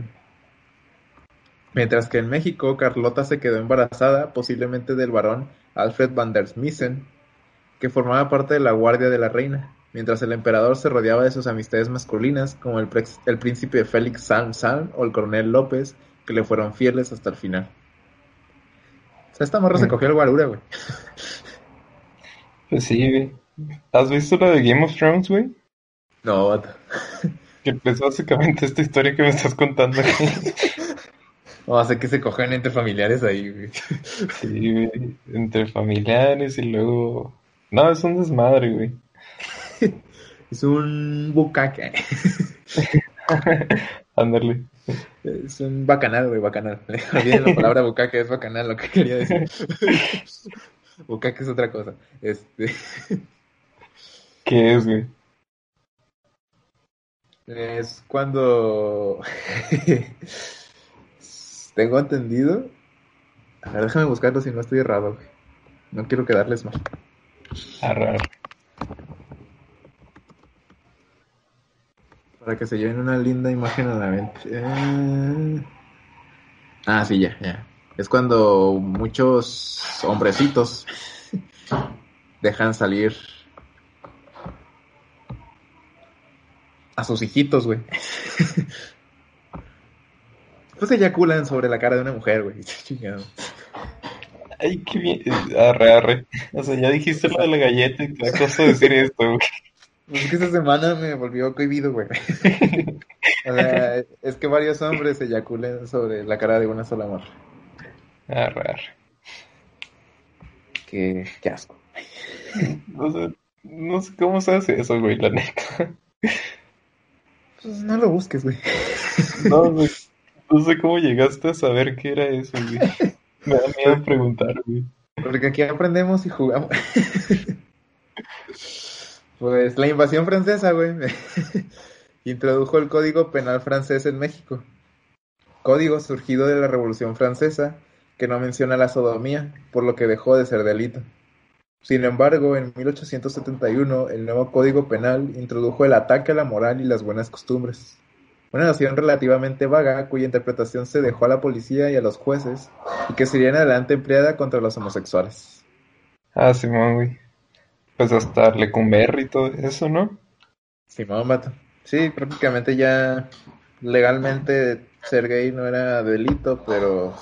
Mientras que en México, Carlota se quedó embarazada, posiblemente del varón Alfred van der Smissen, que formaba parte de la guardia de la reina, mientras el emperador se rodeaba de sus amistades masculinas, como el, el príncipe Félix Salm o el coronel López, que le fueron fieles hasta el final. O sea, esta morra se cogió el guarura, güey. Pues sí, güey. ¿Has visto la de Game of Thrones, güey? No, vato. Que pues básicamente esta historia que me estás contando aquí. *laughs* No, sé que se cogen entre familiares ahí, güey. Sí, güey. Entre familiares y luego. No, es un desmadre, güey. *laughs* Es un bucaque. *laughs* Ándale. Es un bacanal, güey, bacanal. *laughs* Olviden la palabra bucaque, es bacanal lo que quería decir. *laughs* bucaque es otra cosa. Este, *laughs* ¿Qué es, güey? es cuando tengo entendido. A ver, déjame buscarlo si no estoy errado, güey. No quiero quedarles mal. Arrar. Para que se lleven una linda imagen a la mente. Eh, Ah, sí, ya, ya. Es cuando muchos hombrecitos dejan salir a sus hijitos, güey. *laughs* Pues eyaculan sobre la cara de una mujer, güey. *laughs* Ay, qué bien. Arre, arre. O sea, ya dijiste lo de la galleta y te da cosa decir esto, güey. Pues es que esta semana me volvió cohibido, güey. *laughs* O sea, es que varios hombres eyaculan sobre la cara de una sola morra. Arre. Qué, qué asco. O sea, no sé cómo se hace eso, güey, la neta. Pues no lo busques, güey. No, güey. No sé cómo llegaste a saber qué era eso, güey. Me da miedo preguntar, güey. Porque aquí aprendemos y jugamos. *laughs* Pues la invasión francesa, güey, *laughs* introdujo el Código Penal francés en México. Código surgido de la Revolución Francesa que no menciona la sodomía, por lo que dejó de ser delito. Sin embargo, en 1871 el nuevo Código Penal introdujo el ataque a la moral y las buenas costumbres. Una noción relativamente vaga cuya interpretación se dejó a la policía y a los jueces y que sería en adelante empleada contra los homosexuales. Ah, Simón, güey. Pues hasta Lecumberri y todo eso, ¿no? Simón, vato. Sí, prácticamente ya legalmente ser gay no era delito, pero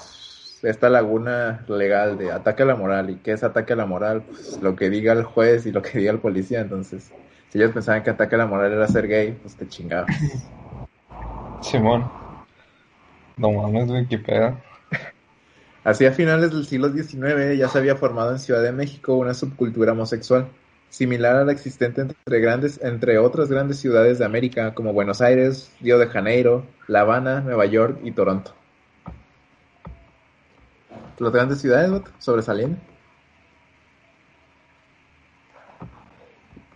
esta laguna legal de ataque a la moral. ¿Y qué es ataque a la moral? Pues lo que diga el juez y lo que diga el policía. Entonces, si ellos pensaban que ataque a la moral era ser gay, pues te chingabas. *laughs* Simón. No mames, pedo. Así a finales del siglo XIX ya se había formado en Ciudad de México una subcultura homosexual, similar a la existente entre, grandes, entre otras grandes ciudades de América como Buenos Aires, Río de Janeiro, La Habana, Nueva York y Toronto. Las grandes ciudades, vato, sobresaliendo.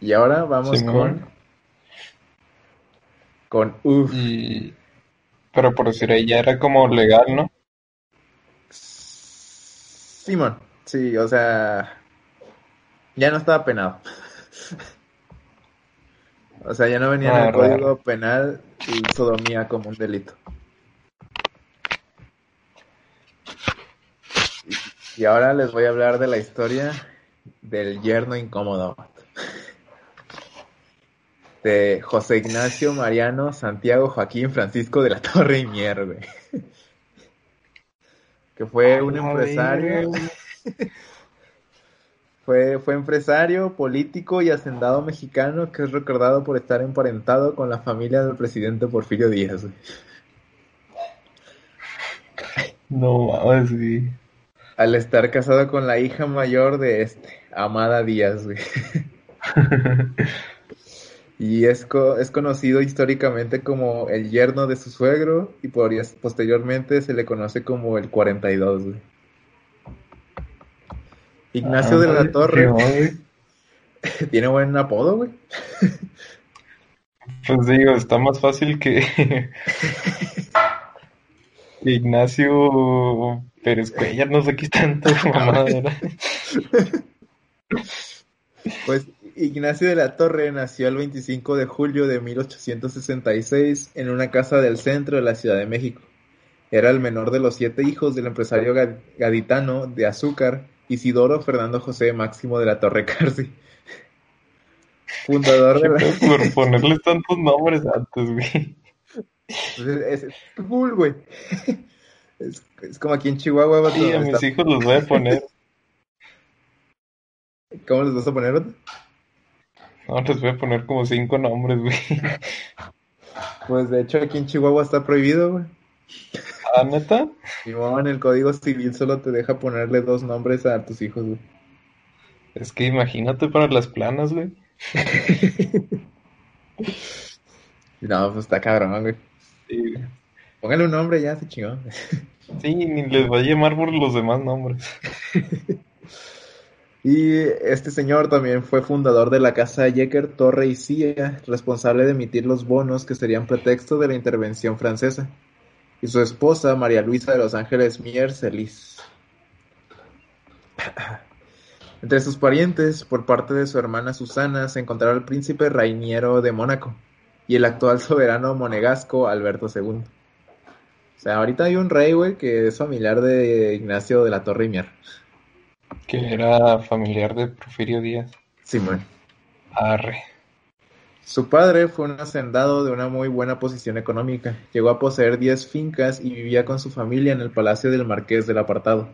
Y ahora vamos Simón. con... Con... Uf. Y... Pero por decir ahí ya era como legal, ¿no? Simón, sí, o sea, ya no estaba penado. O sea, ya no venía en Ah, el raro. código penal y sodomía como un delito. Y, ahora les voy a hablar de la historia del yerno incómodo. De José Ignacio Mariano Santiago Joaquín Francisco de la Torre y Mier, güey. Que fue un empresario. *laughs* Fue, fue empresario, político y hacendado mexicano que es recordado por estar emparentado con la familia del presidente Porfirio Díaz. güey. No mames, güey. Al estar casado con la hija mayor de este, Amada Díaz. güey. *laughs* Y es, co- es conocido históricamente como el yerno de su suegro y por- posteriormente se le conoce como el 42, güey. Ignacio de Ah, la Torre qué *laughs* tiene buen apodo, güey. Pues digo, está más fácil que, *laughs* Ignacio Pérez Cuellar, no sé qué tanto *laughs* mamada era. Pues Ignacio de la Torre nació el 25 de julio de 1866 en una casa del centro de la Ciudad de México. Era el menor de los siete hijos del empresario ga- gaditano de azúcar Isidoro Fernando José Máximo de la Torre Carci. Fundador de la... *laughs* Por ponerles tantos nombres antes, güey. Pues es, es cool, güey. Es, es como aquí en Chihuahua, Sí, a está- mis hijos los voy a poner. ¿Cómo les vas a poner? No, les voy a poner como cinco nombres, güey. Pues de hecho aquí en Chihuahua está prohibido, güey. ¿Ah, neta? Y en el Código Civil solo te deja ponerle dos nombres a tus hijos, güey. Es que imagínate para las planas, güey. *laughs* No, pues está cabrón, güey. Sí, Póngale un nombre ya, se chingó. *laughs* sí, ni les voy a llamar por los demás nombres. *laughs* Y este señor también fue fundador de la casa Yecker Torre y Cía, responsable de emitir los bonos que serían pretexto de la intervención francesa. Y su esposa, María Luisa de Los Ángeles Mier Celis. Entre sus parientes, por parte de su hermana Susana, se encontraba el príncipe Rainiero de Mónaco y el actual soberano monegasco Alberto II. O sea, ahorita hay un rey, güey, que es familiar de Ignacio de la Torre y Mier. Que era familiar de Porfirio Díaz. Simón. Arre. Su padre fue un hacendado de una muy buena posición económica. Llegó a poseer 10 fincas y vivía con su familia en el palacio del Marqués del Apartado.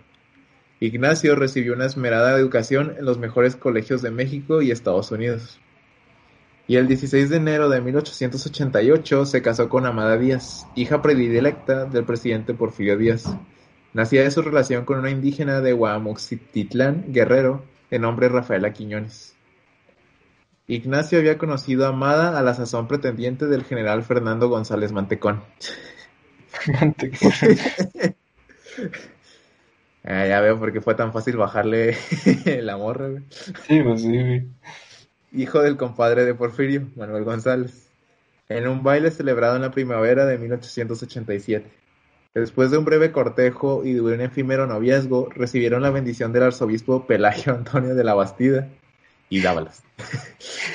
Ignacio recibió una esmerada educación en los mejores colegios de México y Estados Unidos. Y el 16 de enero de 1888 se casó con Amada Díaz, hija predilecta del presidente Porfirio Díaz. Nacía de su relación con una indígena de Guamuxitlán, Guerrero, de nombre Rafaela Quiñones. Ignacio había conocido a Amada a la sazón pretendiente del general Fernando González Mantecón. Manteca. *laughs* Ah, ya veo por qué fue tan fácil bajarle *laughs* la morra, güey. Sí, pues sí, güey. Hijo del compadre de Porfirio, Manuel González, en un baile celebrado en la primavera de 1887. Después de un breve cortejo y de un efímero noviazgo, recibieron la bendición del arzobispo Pelagio Antonio de la Bastida y Dávalas.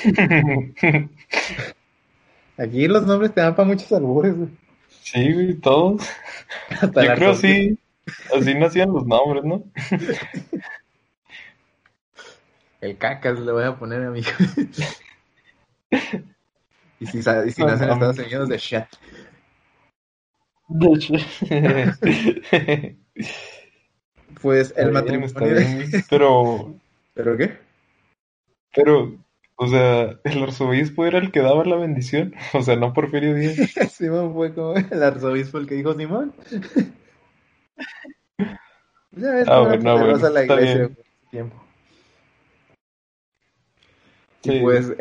*laughs* Aquí los nombres te dan para muchos albures, güey. Sí, güey, todos. *laughs* Hasta Yo creo arzobispo. sí. Así nacían los nombres, ¿no? *laughs* El cacas le voy a poner a mi hijo. y si, y si nacen en. Estados Unidos, de hecho. Pues el matrimonio. bien. Pero, ¿Pero qué? Pero, o sea, el arzobispo era el que daba la bendición. *laughs* O sea, no Porfirio Díaz. *laughs* Simón fue como el arzobispo el que dijo Simón. *laughs* Ya ves Ah, bueno, bueno, poderosa la iglesia por ese tiempo. Sí. Y pues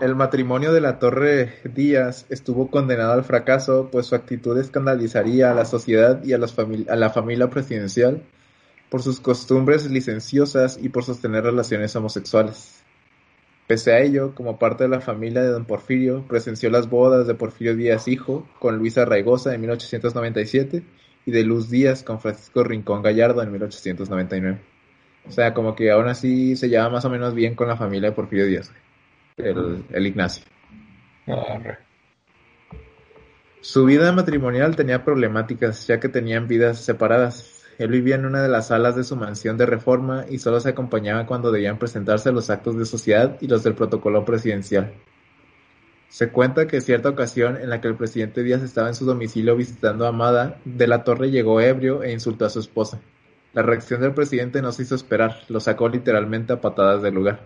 el matrimonio de la Torre Díaz estuvo condenado al fracaso, pues su actitud escandalizaría a la sociedad y a, a la familia presidencial por sus costumbres licenciosas y por sostener relaciones homosexuales. Pese a ello, como parte de la familia de don Porfirio, presenció las bodas de Porfirio Díaz hijo con Luisa Raigosa en 1897 y de Luz Díaz con Francisco Rincón Gallardo en 1899. O sea, como que aún así se lleva más o menos bien con la familia de Porfirio Díaz, el, el Ignacio. Arre. Su vida matrimonial tenía problemáticas, ya que tenían vidas separadas. Él vivía en una de las salas de su mansión de reforma y solo se acompañaba cuando debían presentarse los actos de sociedad y los del protocolo presidencial. Se cuenta que cierta ocasión en la que el presidente Díaz estaba en su domicilio visitando a Amada, de la Torre llegó ebrio e insultó a su esposa. La reacción del presidente no se hizo esperar, lo sacó literalmente a patadas del lugar.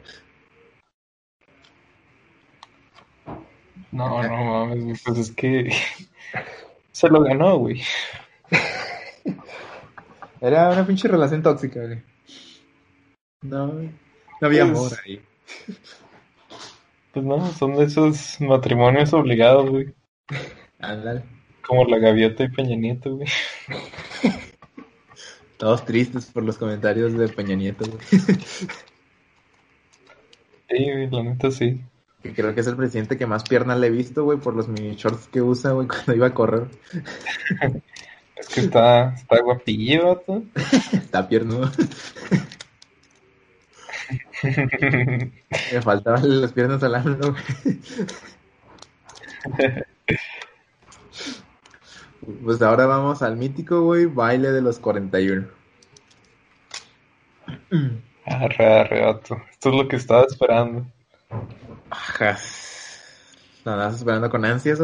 No, no mames, pues es que *laughs* se lo ganó, güey. Era una pinche relación tóxica, güey. No, no había Pues- amor ahí. *laughs* Pues no, son de esos matrimonios obligados, güey. Ándale. Como la gaviota y Peña Nieto, güey. *laughs* Todos tristes por los comentarios de Peña Nieto, güey. *laughs* Sí, güey, la neta sí. Que creo que es el presidente que más piernas le he visto, güey, por los mini shorts que usa, güey, cuando iba a correr. Es que está, está guapillo. *laughs* Está piernudo. *laughs* Me faltaban las piernas al AMLO. Pues ahora vamos al mítico, güey, baile de los 41. Arre, arre. Esto es lo que estaba esperando. Ajá. ¿Lo andas esperando con ansias?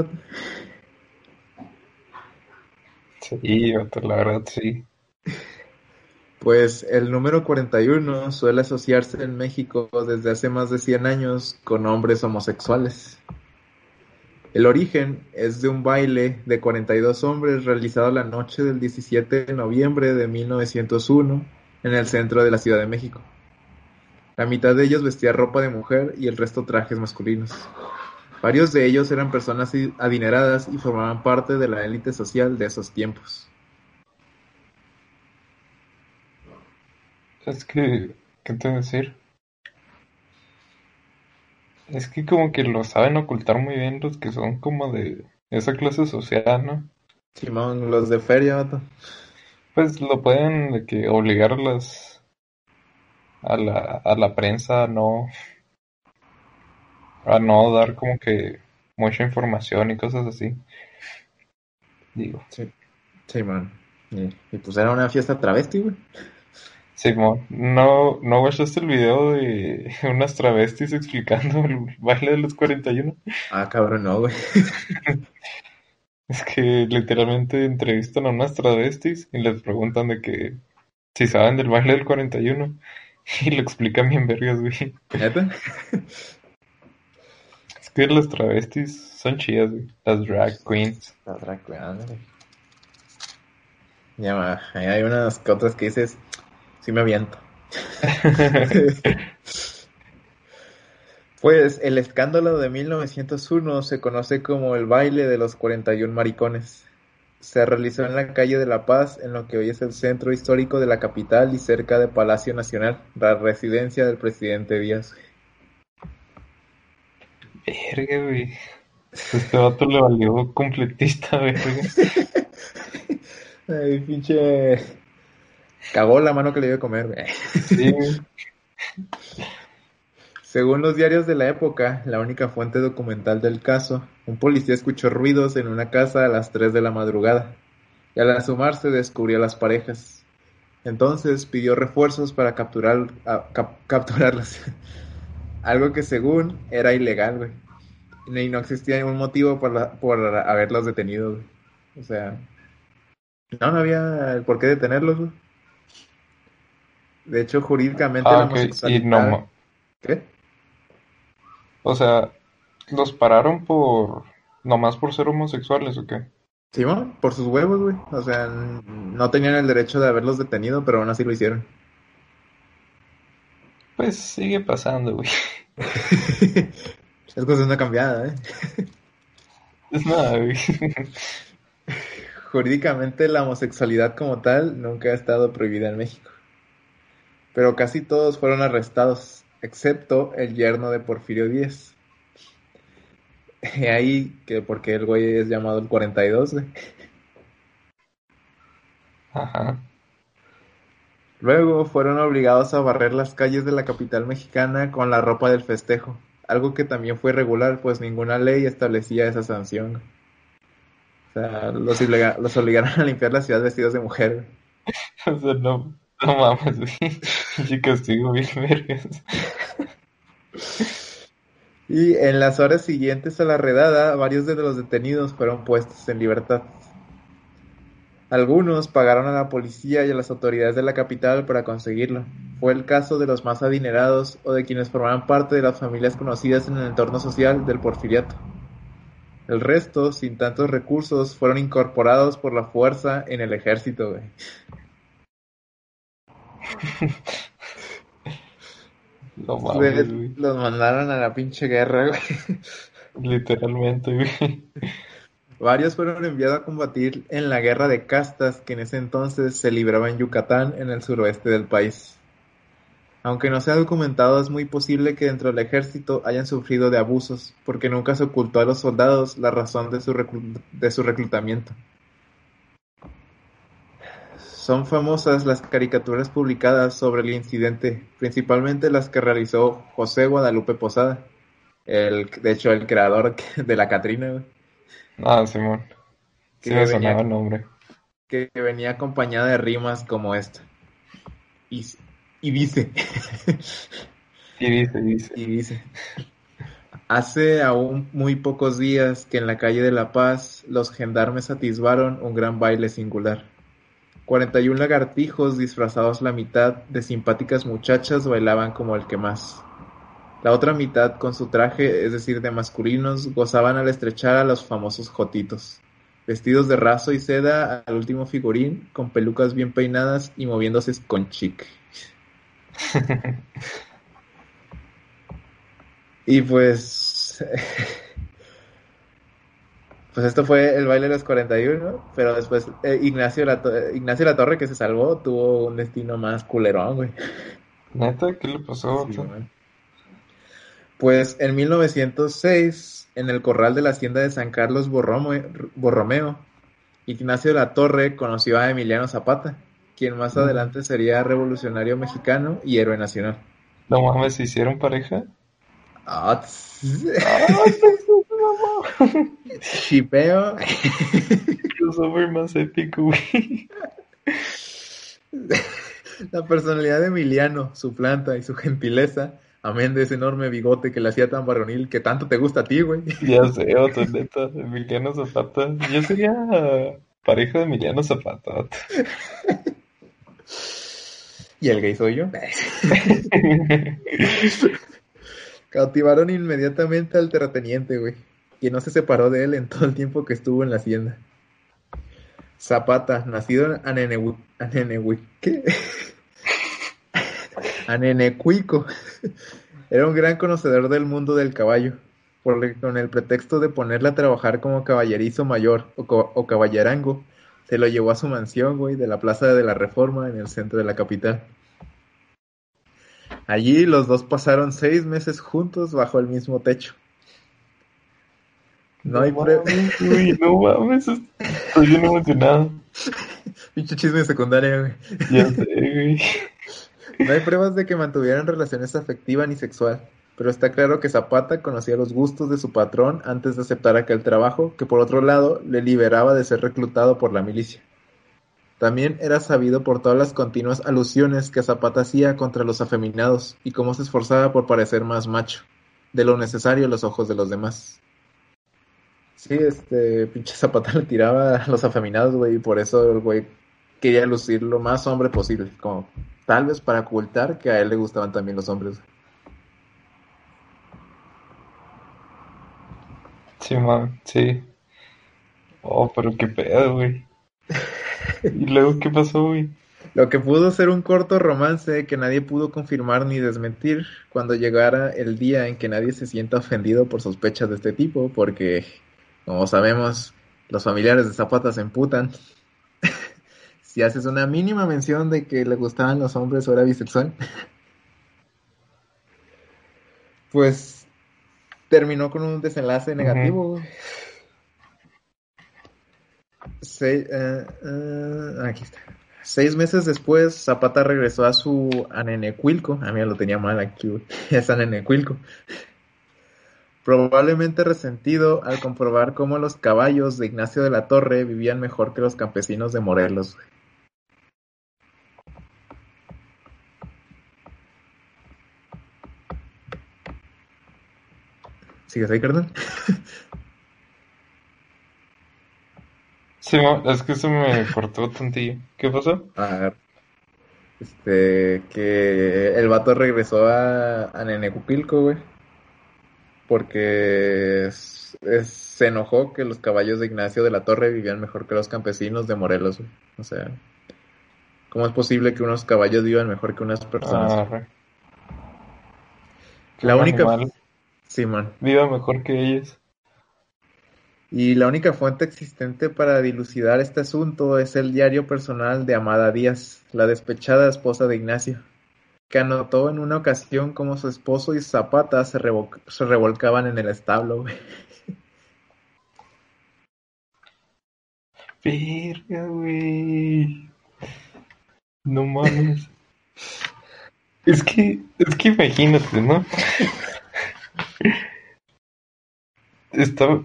Sí, la verdad sí. Pues el número 41 suele asociarse en México desde hace más de 100 años con hombres homosexuales. El origen es de un baile de 42 hombres realizado la noche del 17 de noviembre de 1901 en el centro de la Ciudad de México. La mitad de ellos vestía ropa de mujer y el resto trajes masculinos. Varios de ellos eran personas adineradas y formaban parte de la élite social de esos tiempos. Es que, ¿qué te voy a decir? Es que como que lo saben ocultar muy bien los que son como de esa clase social, ¿no? Simón, los de feria, vato. Pues lo pueden de que obligar a las a la, a la prensa a no a no dar como que mucha información y cosas así. Digo, Sí, Simón. Y, y pues era una fiesta travesti, güey. Simón, ¿no, no guachaste el video de *laughs* unas travestis explicando el baile de los 41? Ah, cabrón, no, güey. *laughs* Es que literalmente entrevistan a unas travestis y les preguntan de que si saben del baile del 41 *laughs* y lo explican bien vergas, güey. ¿Neta? Que las travestis son chidas, güey. Las drag queens. La drag queen, ándale. Ya, ma, ahí hay unas otras que dices, sí me aviento. *laughs* Pues el escándalo de 1901 se conoce como el baile de los 41 maricones. Se realizó en la calle de La Paz, en lo que hoy es el centro histórico de la capital y cerca de Palacio Nacional, la residencia del presidente Díaz. Verga, güey. Este vato le valió completista, *laughs* verga. Ay, pinche... Cagó la mano que le dio de comer, güey. Sí. Según los diarios de la época, la única fuente documental del caso, un policía escuchó ruidos en una casa a las 3 de la madrugada y al asomarse descubrió a las parejas. Entonces pidió refuerzos para capturar, a- cap- capturarlas. Algo que según era ilegal, güey. Y no existía ningún motivo por, la- por haberlos detenido, güey. O sea, no, no había el por qué detenerlos, güey. De hecho, jurídicamente Ah, la ok. Y homosexualidad... no, ma- ¿Qué? o sea, los pararon por, nomás por ser homosexuales, ¿o qué? Simón, por sus huevos, güey. O sea, no tenían el derecho de haberlos detenido, pero aún así lo hicieron. Pues sigue pasando, güey. *laughs* Es cosa una cambiada, ¿eh? Es nada, güey. Jurídicamente la homosexualidad como tal nunca ha estado prohibida en México. Pero casi todos fueron arrestados, excepto el yerno de Porfirio Díaz. Y ahí, que porque el güey es llamado el 42, güey. Ajá. Luego fueron obligados a barrer las calles de la capital mexicana con la ropa del festejo, algo que también fue irregular, pues ninguna ley establecía esa sanción. O sea, los, obliga- los obligaron a limpiar la ciudad vestidos de mujer. *laughs* O sea, no, no mames, güey. Pinche castigo bien vergas. Y en las horas siguientes a la redada, varios de los detenidos fueron puestos en libertad. Algunos pagaron a la policía y a las autoridades de la capital para conseguirlo. Fue el caso de los más adinerados o de quienes formaban parte de las familias conocidas en el entorno social del porfiriato. El resto, sin tantos recursos, fueron incorporados por la fuerza en el ejército, güey. No *laughs* mames, güey. Los mandaron a la pinche guerra, güey. Literalmente, güey. Varios fueron enviados a combatir en la guerra de castas que en ese entonces se libraba en Yucatán, en el suroeste del país. Aunque no se ha documentado, es muy posible que dentro del ejército hayan sufrido de abusos, porque nunca se ocultó a los soldados la razón de su, de su reclutamiento. Son famosas las caricaturas publicadas sobre el incidente, principalmente las que realizó José Guadalupe Posada, el, de hecho el creador *laughs* de la Catrina. Ah, Simón. Sí me sonaba el nombre. Que venía acompañada de rimas como esta. Y, y dice. *laughs* y dice, dice. Y dice. Hace aún muy pocos días que en la calle de La Paz los gendarmes atisbaron un gran baile singular. 41 lagartijos disfrazados la mitad de simpáticas muchachas bailaban como el que más. La otra mitad, con su traje, es decir, de masculinos, gozaban al estrechar a los famosos jotitos, vestidos de raso y seda al último figurín, con pelucas bien peinadas y moviéndose con chic. *laughs* y pues pues esto fue el baile de los 41, pero después eh, Ignacio, la Ignacio La Torre, que se salvó, tuvo un destino más culerón, güey. ¿Neta? ¿Qué le pasó? Pues en 1906, en el corral de la hacienda de San Carlos Borromeo, Ignacio La Torre conoció a Emiliano Zapata, quien más adelante sería revolucionario mexicano y héroe nacional. No mames, ¿se hicieron pareja? Ah, *laughs* Chipeo. *laughs* Crossover más épico, güey. *laughs* La personalidad de Emiliano, su planta y su gentileza, amén de ese enorme bigote que le hacía tan varonil que tanto te gusta a ti, güey. *laughs* Ya sé, otro neta, Emiliano Zapata. Yo sería pareja de Emiliano Zapata. *laughs* ¿Y el gay soy yo? *laughs* Cautivaron inmediatamente al terrateniente, güey, quien no se separó de él en todo el tiempo que estuvo en la hacienda. Zapata, nacido en Anenehuique, Anenecuico, *laughs* era un gran conocedor del mundo del caballo, con el pretexto de ponerle a trabajar como caballerizo mayor o, o caballerango, se lo llevó a su mansión, güey, de la Plaza de la Reforma en el centro de la capital. Allí los dos pasaron seis meses juntos bajo el mismo techo. No, hay pruebas. Uy, no mames, estoy bien emocionado. *laughs* Pinche chisme secundaria, güey. Ya sé, güey. No hay pruebas de que mantuvieran relaciones afectivas ni sexual, pero está claro que Zapata conocía los gustos de su patrón antes de aceptar aquel trabajo, que por otro lado le liberaba de ser reclutado por la milicia. También era sabido por todas las continuas alusiones que Zapata hacía contra los afeminados y cómo se esforzaba por parecer más macho, de lo necesario a los ojos de los demás. Sí, este pinche Zapata *laughs* le tiraba a los afeminados, güey, y por eso el güey quería lucir lo más hombre posible, como tal vez para ocultar que a él le gustaban también los hombres. Sí, man, sí. Oh, pero qué pedo, güey. ¿Y luego qué pasó, güey? Lo que pudo ser un corto romance que nadie pudo confirmar ni desmentir cuando llegara el día en que nadie se sienta ofendido por sospechas de este tipo, porque, como sabemos, los familiares de Zapata se emputan. Si haces una mínima mención de que le gustaban los hombres o era bisexual, *laughs* pues terminó con un desenlace negativo. Eh, eh, aquí está. Seis meses después, Zapata regresó a su Anenecuilco. A mí lo tenía mal aquí, *laughs* es Anenecuilco. Probablemente resentido al comprobar cómo los caballos de Ignacio de la Torre vivían mejor que los campesinos de Morelos. ¿Sigues ahí, carnal? Sí, es que se me cortó tantillo. ¿Qué pasó? Ah, este, que el vato regresó a, a Nenecupilco, güey. Porque se enojó que los caballos de Ignacio de la Torre vivían mejor que los campesinos de Morelos, güey. O sea, ¿cómo es posible que unos caballos vivan mejor que unas personas? La Un única... animal Simón. viva mejor que ellos. Y la única fuente existente para dilucidar este asunto es el diario personal de Amada Díaz, la despechada esposa de Ignacio, que anotó en una ocasión cómo su esposo y Zapata se, se revolcaban en el establo. güey. *laughs* Verga, güey. No mames. *laughs* Es que, es que imagínate, ¿no? Está-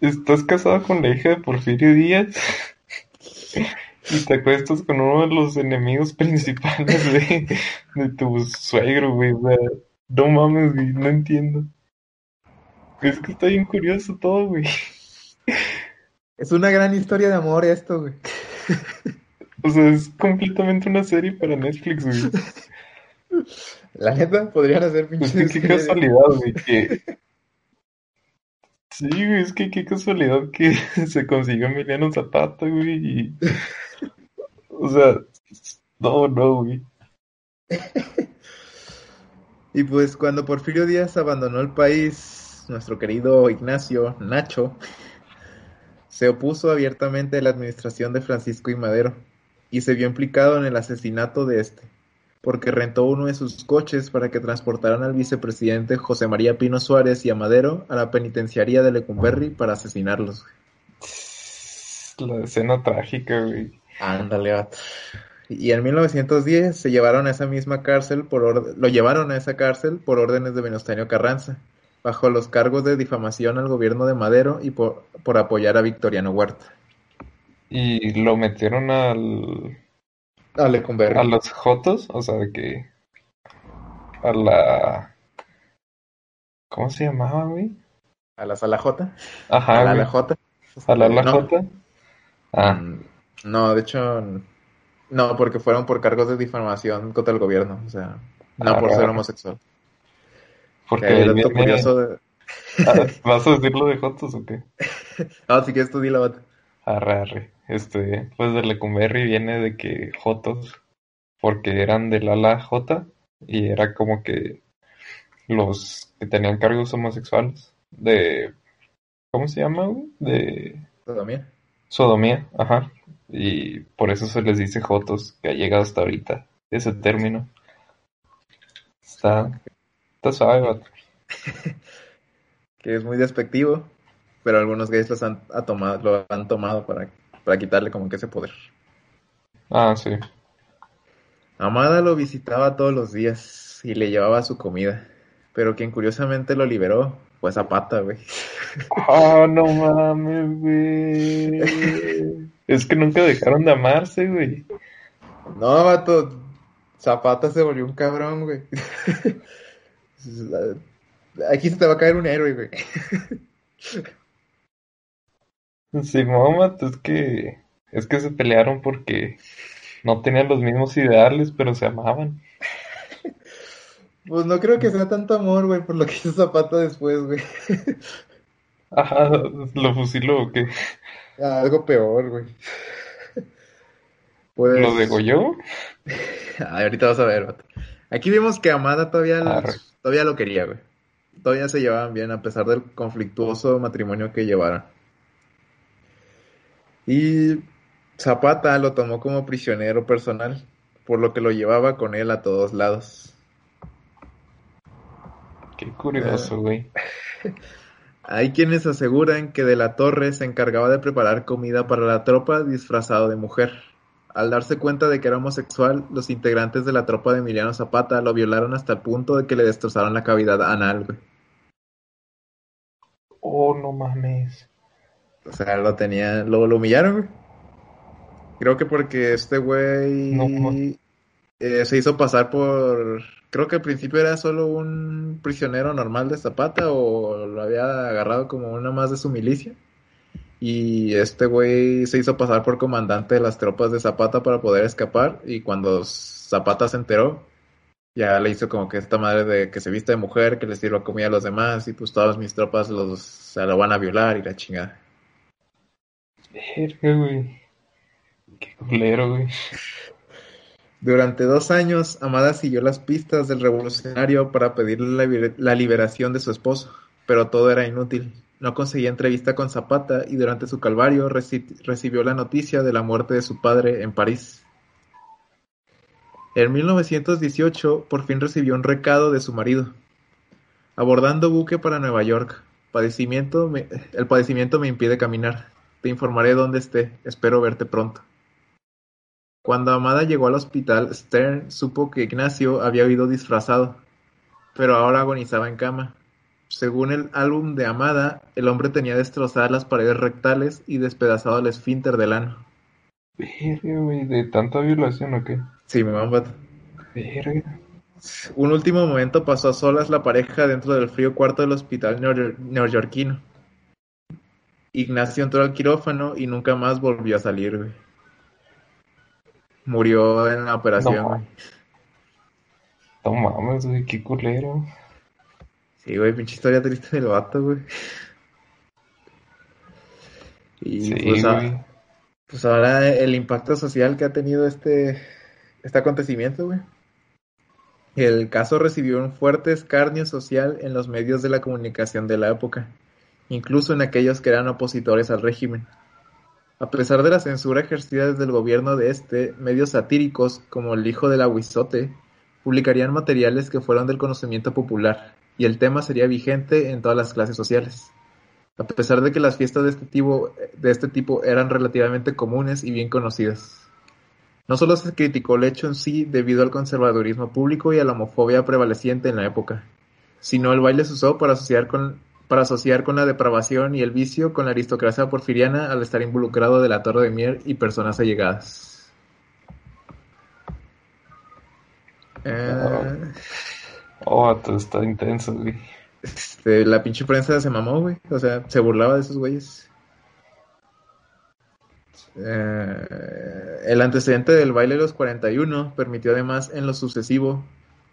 estás casado con la hija de Porfirio Díaz y te acuestas con uno de los enemigos principales de, de tu suegro, güey. O sea, no mames, güey, no entiendo. Es que está bien curioso todo, güey. Es una gran historia de amor esto, güey. O sea, es completamente una serie para Netflix, güey. *laughs* La neta, podrían hacer Es pinches qué casualidad, güey, que... Sí, güey, es que qué casualidad que *laughs* se consiguió Emiliano Zapata, güey, y... O sea, no, no, güey. *laughs* Y pues cuando Porfirio Díaz abandonó el país, nuestro querido Ignacio Nacho se opuso abiertamente a la administración de Francisco I. Madero y se vio implicado en el asesinato de este, porque rentó uno de sus coches para que transportaran al vicepresidente José María Pino Suárez y a Madero a la penitenciaría de Lecumberri para asesinarlos. La escena trágica, güey. Ándale, vato. Y en 1910 se llevaron a esa misma cárcel por lo llevaron a esa cárcel por órdenes de Venustiano Carranza, bajo los cargos de difamación al gobierno de Madero y por, por apoyar a Victoriano Huerta. Y lo metieron al... A Lecumberri. a los Jotos, o sea, de que... A la... ¿Cómo se llamaba, güey? A la sala J. Ajá, a la güey. J. ¿A la la No. Jota? Ah, Mm, No, de hecho, no, porque fueron por cargos de difamación contra el gobierno, o sea, no Ah, por ser homosexual. porque Que hay dato viene- curioso de... *laughs* Ah, ¿Vas a decir lo de Jotos o qué? *laughs* No, si quieres tú dile, vato. Arre, arre. Este, pues de Lecumberri viene de que Jotos, porque eran del ala J y era como que los que tenían cargos homosexuales de, ¿cómo se llama, güey? De Todavía. sodomía, ajá. Y por eso se les dice Jotos, que ha llegado hasta ahorita ese término. Está, está suave, vato. *laughs* que es muy despectivo, pero algunos gays los han, ha tomado, lo han tomado para, para quitarle como que ese poder. Ah, sí. Amada lo visitaba todos los días y le llevaba su comida, pero quien curiosamente lo liberó fue Zapata, güey. Ah, no mames, güey. Es que nunca dejaron de amarse, güey. No, vato, Zapata se volvió un cabrón, güey. *laughs* Aquí se te va a caer un héroe, güey. *laughs* Sí, mamá, es que es que se pelearon porque no tenían los mismos ideales, pero se amaban. Pues no creo que sea tanto amor, güey, por lo que hizo Zapata después, güey. Ajá, lo fusiló o qué? Algo peor, güey. Pues... ¿Lo degolló? Ay, ahorita vas a ver, vato. Aquí vimos que Amada todavía, lo- todavía lo quería, güey. Todavía se llevaban bien a pesar del conflictuoso matrimonio que llevaron. Y Zapata lo tomó como prisionero personal, por lo que lo llevaba con él a todos lados. Qué curioso, güey. *laughs* Hay quienes aseguran que de la Torre se encargaba de preparar comida para la tropa disfrazado de mujer. Al darse cuenta de que era homosexual, los integrantes de la tropa de Emiliano Zapata lo violaron hasta el punto de que le destrozaron la cavidad anal, güey. Oh, no mames. O sea, lo tenía, lo, lo humillaron, güey. Creo que porque este güey No, eh, se hizo pasar por, creo que al principio era solo un prisionero normal de Zapata o lo había agarrado como una más de su milicia. Y este güey se hizo pasar por comandante de las tropas de Zapata para poder escapar. Y cuando Zapata se enteró, ya le hizo como que esta madre de que se viste de mujer, que le sirva comida a los demás. Y pues todas mis tropas los, se lo van a violar y la chingada. Durante dos años, Amada siguió las pistas del revolucionario para pedirle la liberación de su esposo, pero todo era inútil. No conseguía entrevista con Zapata y durante su calvario recibió la noticia de la muerte de su padre en París. En 1918 por fin recibió un recado de su marido. Abordando buque para Nueva York. El padecimiento me impide caminar. Te informaré dónde esté. Espero verte pronto. Cuando Amada llegó al hospital, Stern supo que Ignacio había huido disfrazado, pero ahora agonizaba en cama. Según el álbum de Amada, el hombre tenía destrozadas las paredes rectales y despedazado el esfínter del ano. Verga, güey, ¿de tanta violación o qué? Sí, me Verga. Un último momento pasó a solas la pareja dentro del frío cuarto del hospital neoyorquino. Ignacio entró al quirófano y nunca más volvió a salir, güey. Murió en la operación, güey. No. mames, güey, qué culero. Sí, güey, pinche historia triste del vato, güey. Y sí, pues, güey. pues ahora el impacto social que ha tenido este, este acontecimiento, güey. El caso recibió un fuerte escarnio social en los medios de la comunicación de la época, incluso en aquellos que eran opositores al régimen. A pesar de la censura ejercida desde el gobierno de este, medios satíricos, como El Hijo del Aguizote, publicarían materiales que fueron del conocimiento popular, y el tema sería vigente en todas las clases sociales. A pesar de que las fiestas de este tipo, de este tipo eran relativamente comunes y bien conocidas. No solo se criticó el hecho en sí debido al conservadurismo público y a la homofobia prevaleciente en la época, sino el baile se usó para asociar con para asociar con la depravación y el vicio con la aristocracia porfiriana al estar involucrado de la Torre de Mier y personas allegadas. Eh, oh, todo está intenso, güey. Este, la pinche prensa se mamó, güey. O sea, se burlaba de esos güeyes. Eh, el antecedente del baile de los 41 permitió además en lo sucesivo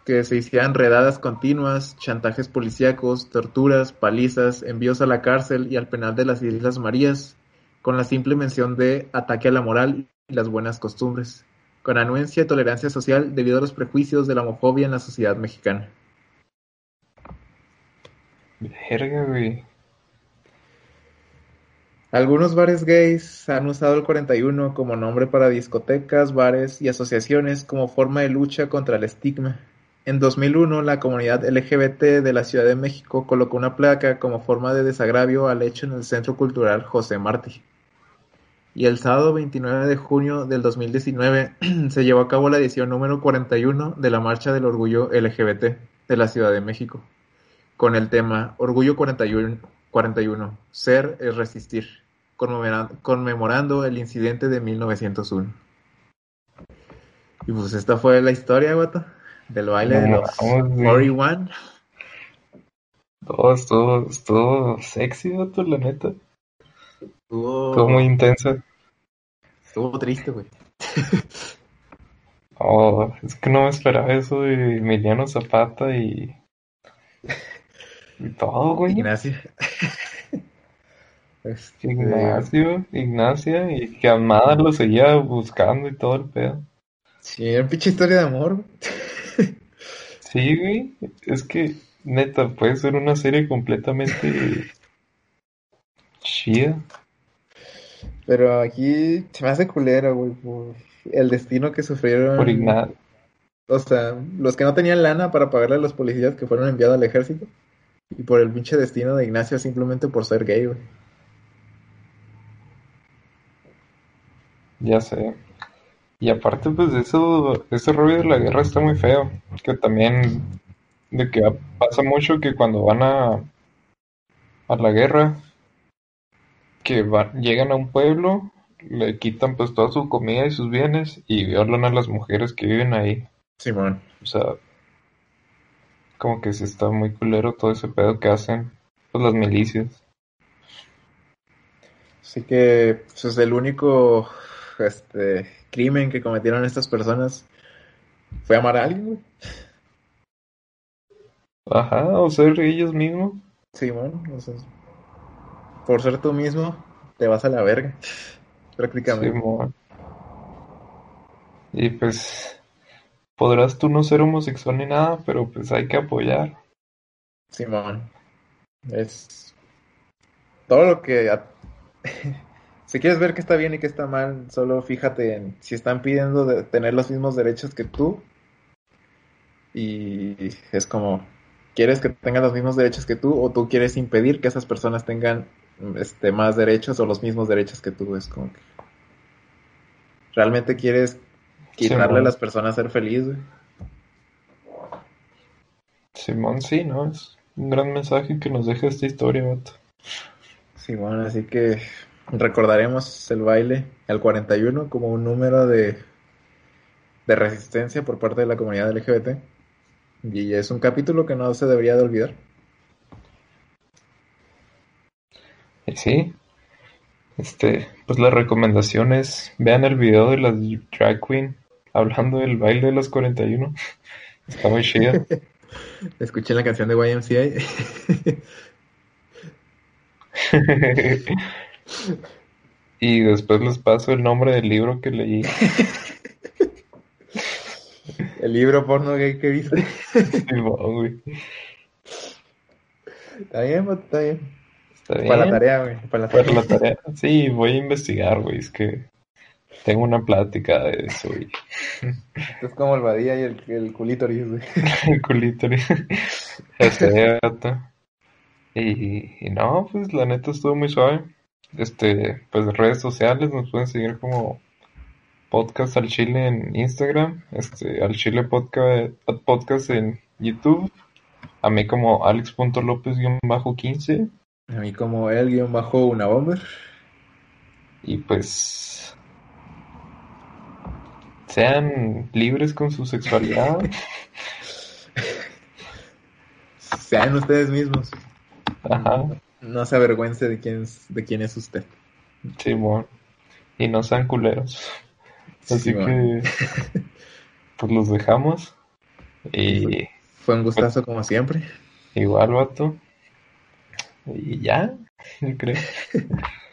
que se hicieran redadas continuas, chantajes policíacos, torturas, palizas, envíos a la cárcel y al penal de las Islas Marías, con la simple mención de ataque a la moral y las buenas costumbres, con anuencia y tolerancia social debido a los prejuicios de la homofobia en la sociedad mexicana. Verga, güey. Algunos bares gays han usado el 41 como nombre para discotecas, bares y asociaciones como forma de lucha contra el estigma. En 2001, la comunidad LGBT de la Ciudad de México colocó una placa como forma de desagravio al hecho en el Centro Cultural José Martí. Y el sábado 29 de junio del 2019 *clears throat* se llevó a cabo la edición número 41 de la Marcha del Orgullo LGBT de la Ciudad de México, con el tema Orgullo 41, 41 Ser es resistir, conmemorando el incidente de 1901. Y pues esta fue la historia, guata del baile de los 41. Todo, todo, todo sexy, vato, la neta. Todo muy intenso. Estuvo triste, güey. *laughs* oh, es que no me esperaba eso de Emiliano Zapata y. y todo, güey. Ignacio. *laughs* Este, Ignacio, Ignacia, y que Amada lo seguía buscando y todo el pedo. Sí, era una pinche historia de amor. *laughs* Sí, güey. Es que, neta, puede ser una serie completamente chida. Pero aquí se me hace culera, güey, por el destino que sufrieron. Por Ignacio. O sea, los que no tenían lana para pagarle a los policías que fueron enviados al ejército. Y por el pinche destino de Ignacio simplemente por ser gay, güey. Ya sé. Y aparte, pues eso, ese rollo de la guerra está muy feo. Que también, de que pasa mucho que cuando van a, a la guerra, que llegan a un pueblo, le quitan pues toda su comida y sus bienes y violan a las mujeres que viven ahí. Sí, bueno. O sea, como que se está muy culero todo ese pedo que hacen pues, las milicias. Así que, pues es el único este crimen que cometieron estas personas fue amar a alguien, güey. Ajá, o ser ellos mismos. Sí, bueno, por ser tú mismo, te vas a la verga, *laughs* prácticamente. Sí, y pues, podrás tú no ser homosexual ni nada, pero pues hay que apoyar. Simón. Es todo lo que... *laughs* si quieres ver que está bien y que está mal, solo fíjate en si están pidiendo de tener los mismos derechos que tú. Y es como, ¿quieres que tengan los mismos derechos que tú o tú quieres impedir que esas personas tengan este, más derechos o los mismos derechos que tú? Es como que... ¿Realmente quieres quitarle Simón. a las personas ser feliz, güey? Simón, sí, ¿no? Es un gran mensaje que nos deja esta historia, vato. Bueno, así que recordaremos el baile, el 41, como un número de, de resistencia por parte de la comunidad LGBT. Y es un capítulo que no se debería de olvidar. Sí, este, pues la recomendación es vean el video de las drag queen hablando del baile de los 41. *laughs* Está muy chido. *laughs* Escuché la canción de YMCA. *laughs* *laughs* Y después les paso el nombre del libro que leí. *laughs* el libro porno gay que viste. *laughs* Simón, güey. Está bien, está bien. Está bien. Para la tarea, güey. Para la Para tarea. la tarea. Sí, voy a investigar, güey. Es que tengo una plática de eso, güey. Es como el badía y el, el culítoris, güey. El culito. Ya sé, vato. Y, y no, pues la neta estuvo muy suave. Este, pues redes sociales nos pueden seguir como Podcast al Chile en Instagram, este, al Chile Podcast, podcast en YouTube, a mí como alex.lopez-15 A mí como él guion bajo una bomber. y pues sean libres con su sexualidad. *laughs* Sean ustedes mismos. Ajá, No se avergüence de quién es, de quién es usted. Simón. Y no sean culeros. Así que *laughs* pues los dejamos. Y Fue un gustazo como siempre. igual, vato. Y ya, yo creo. *laughs*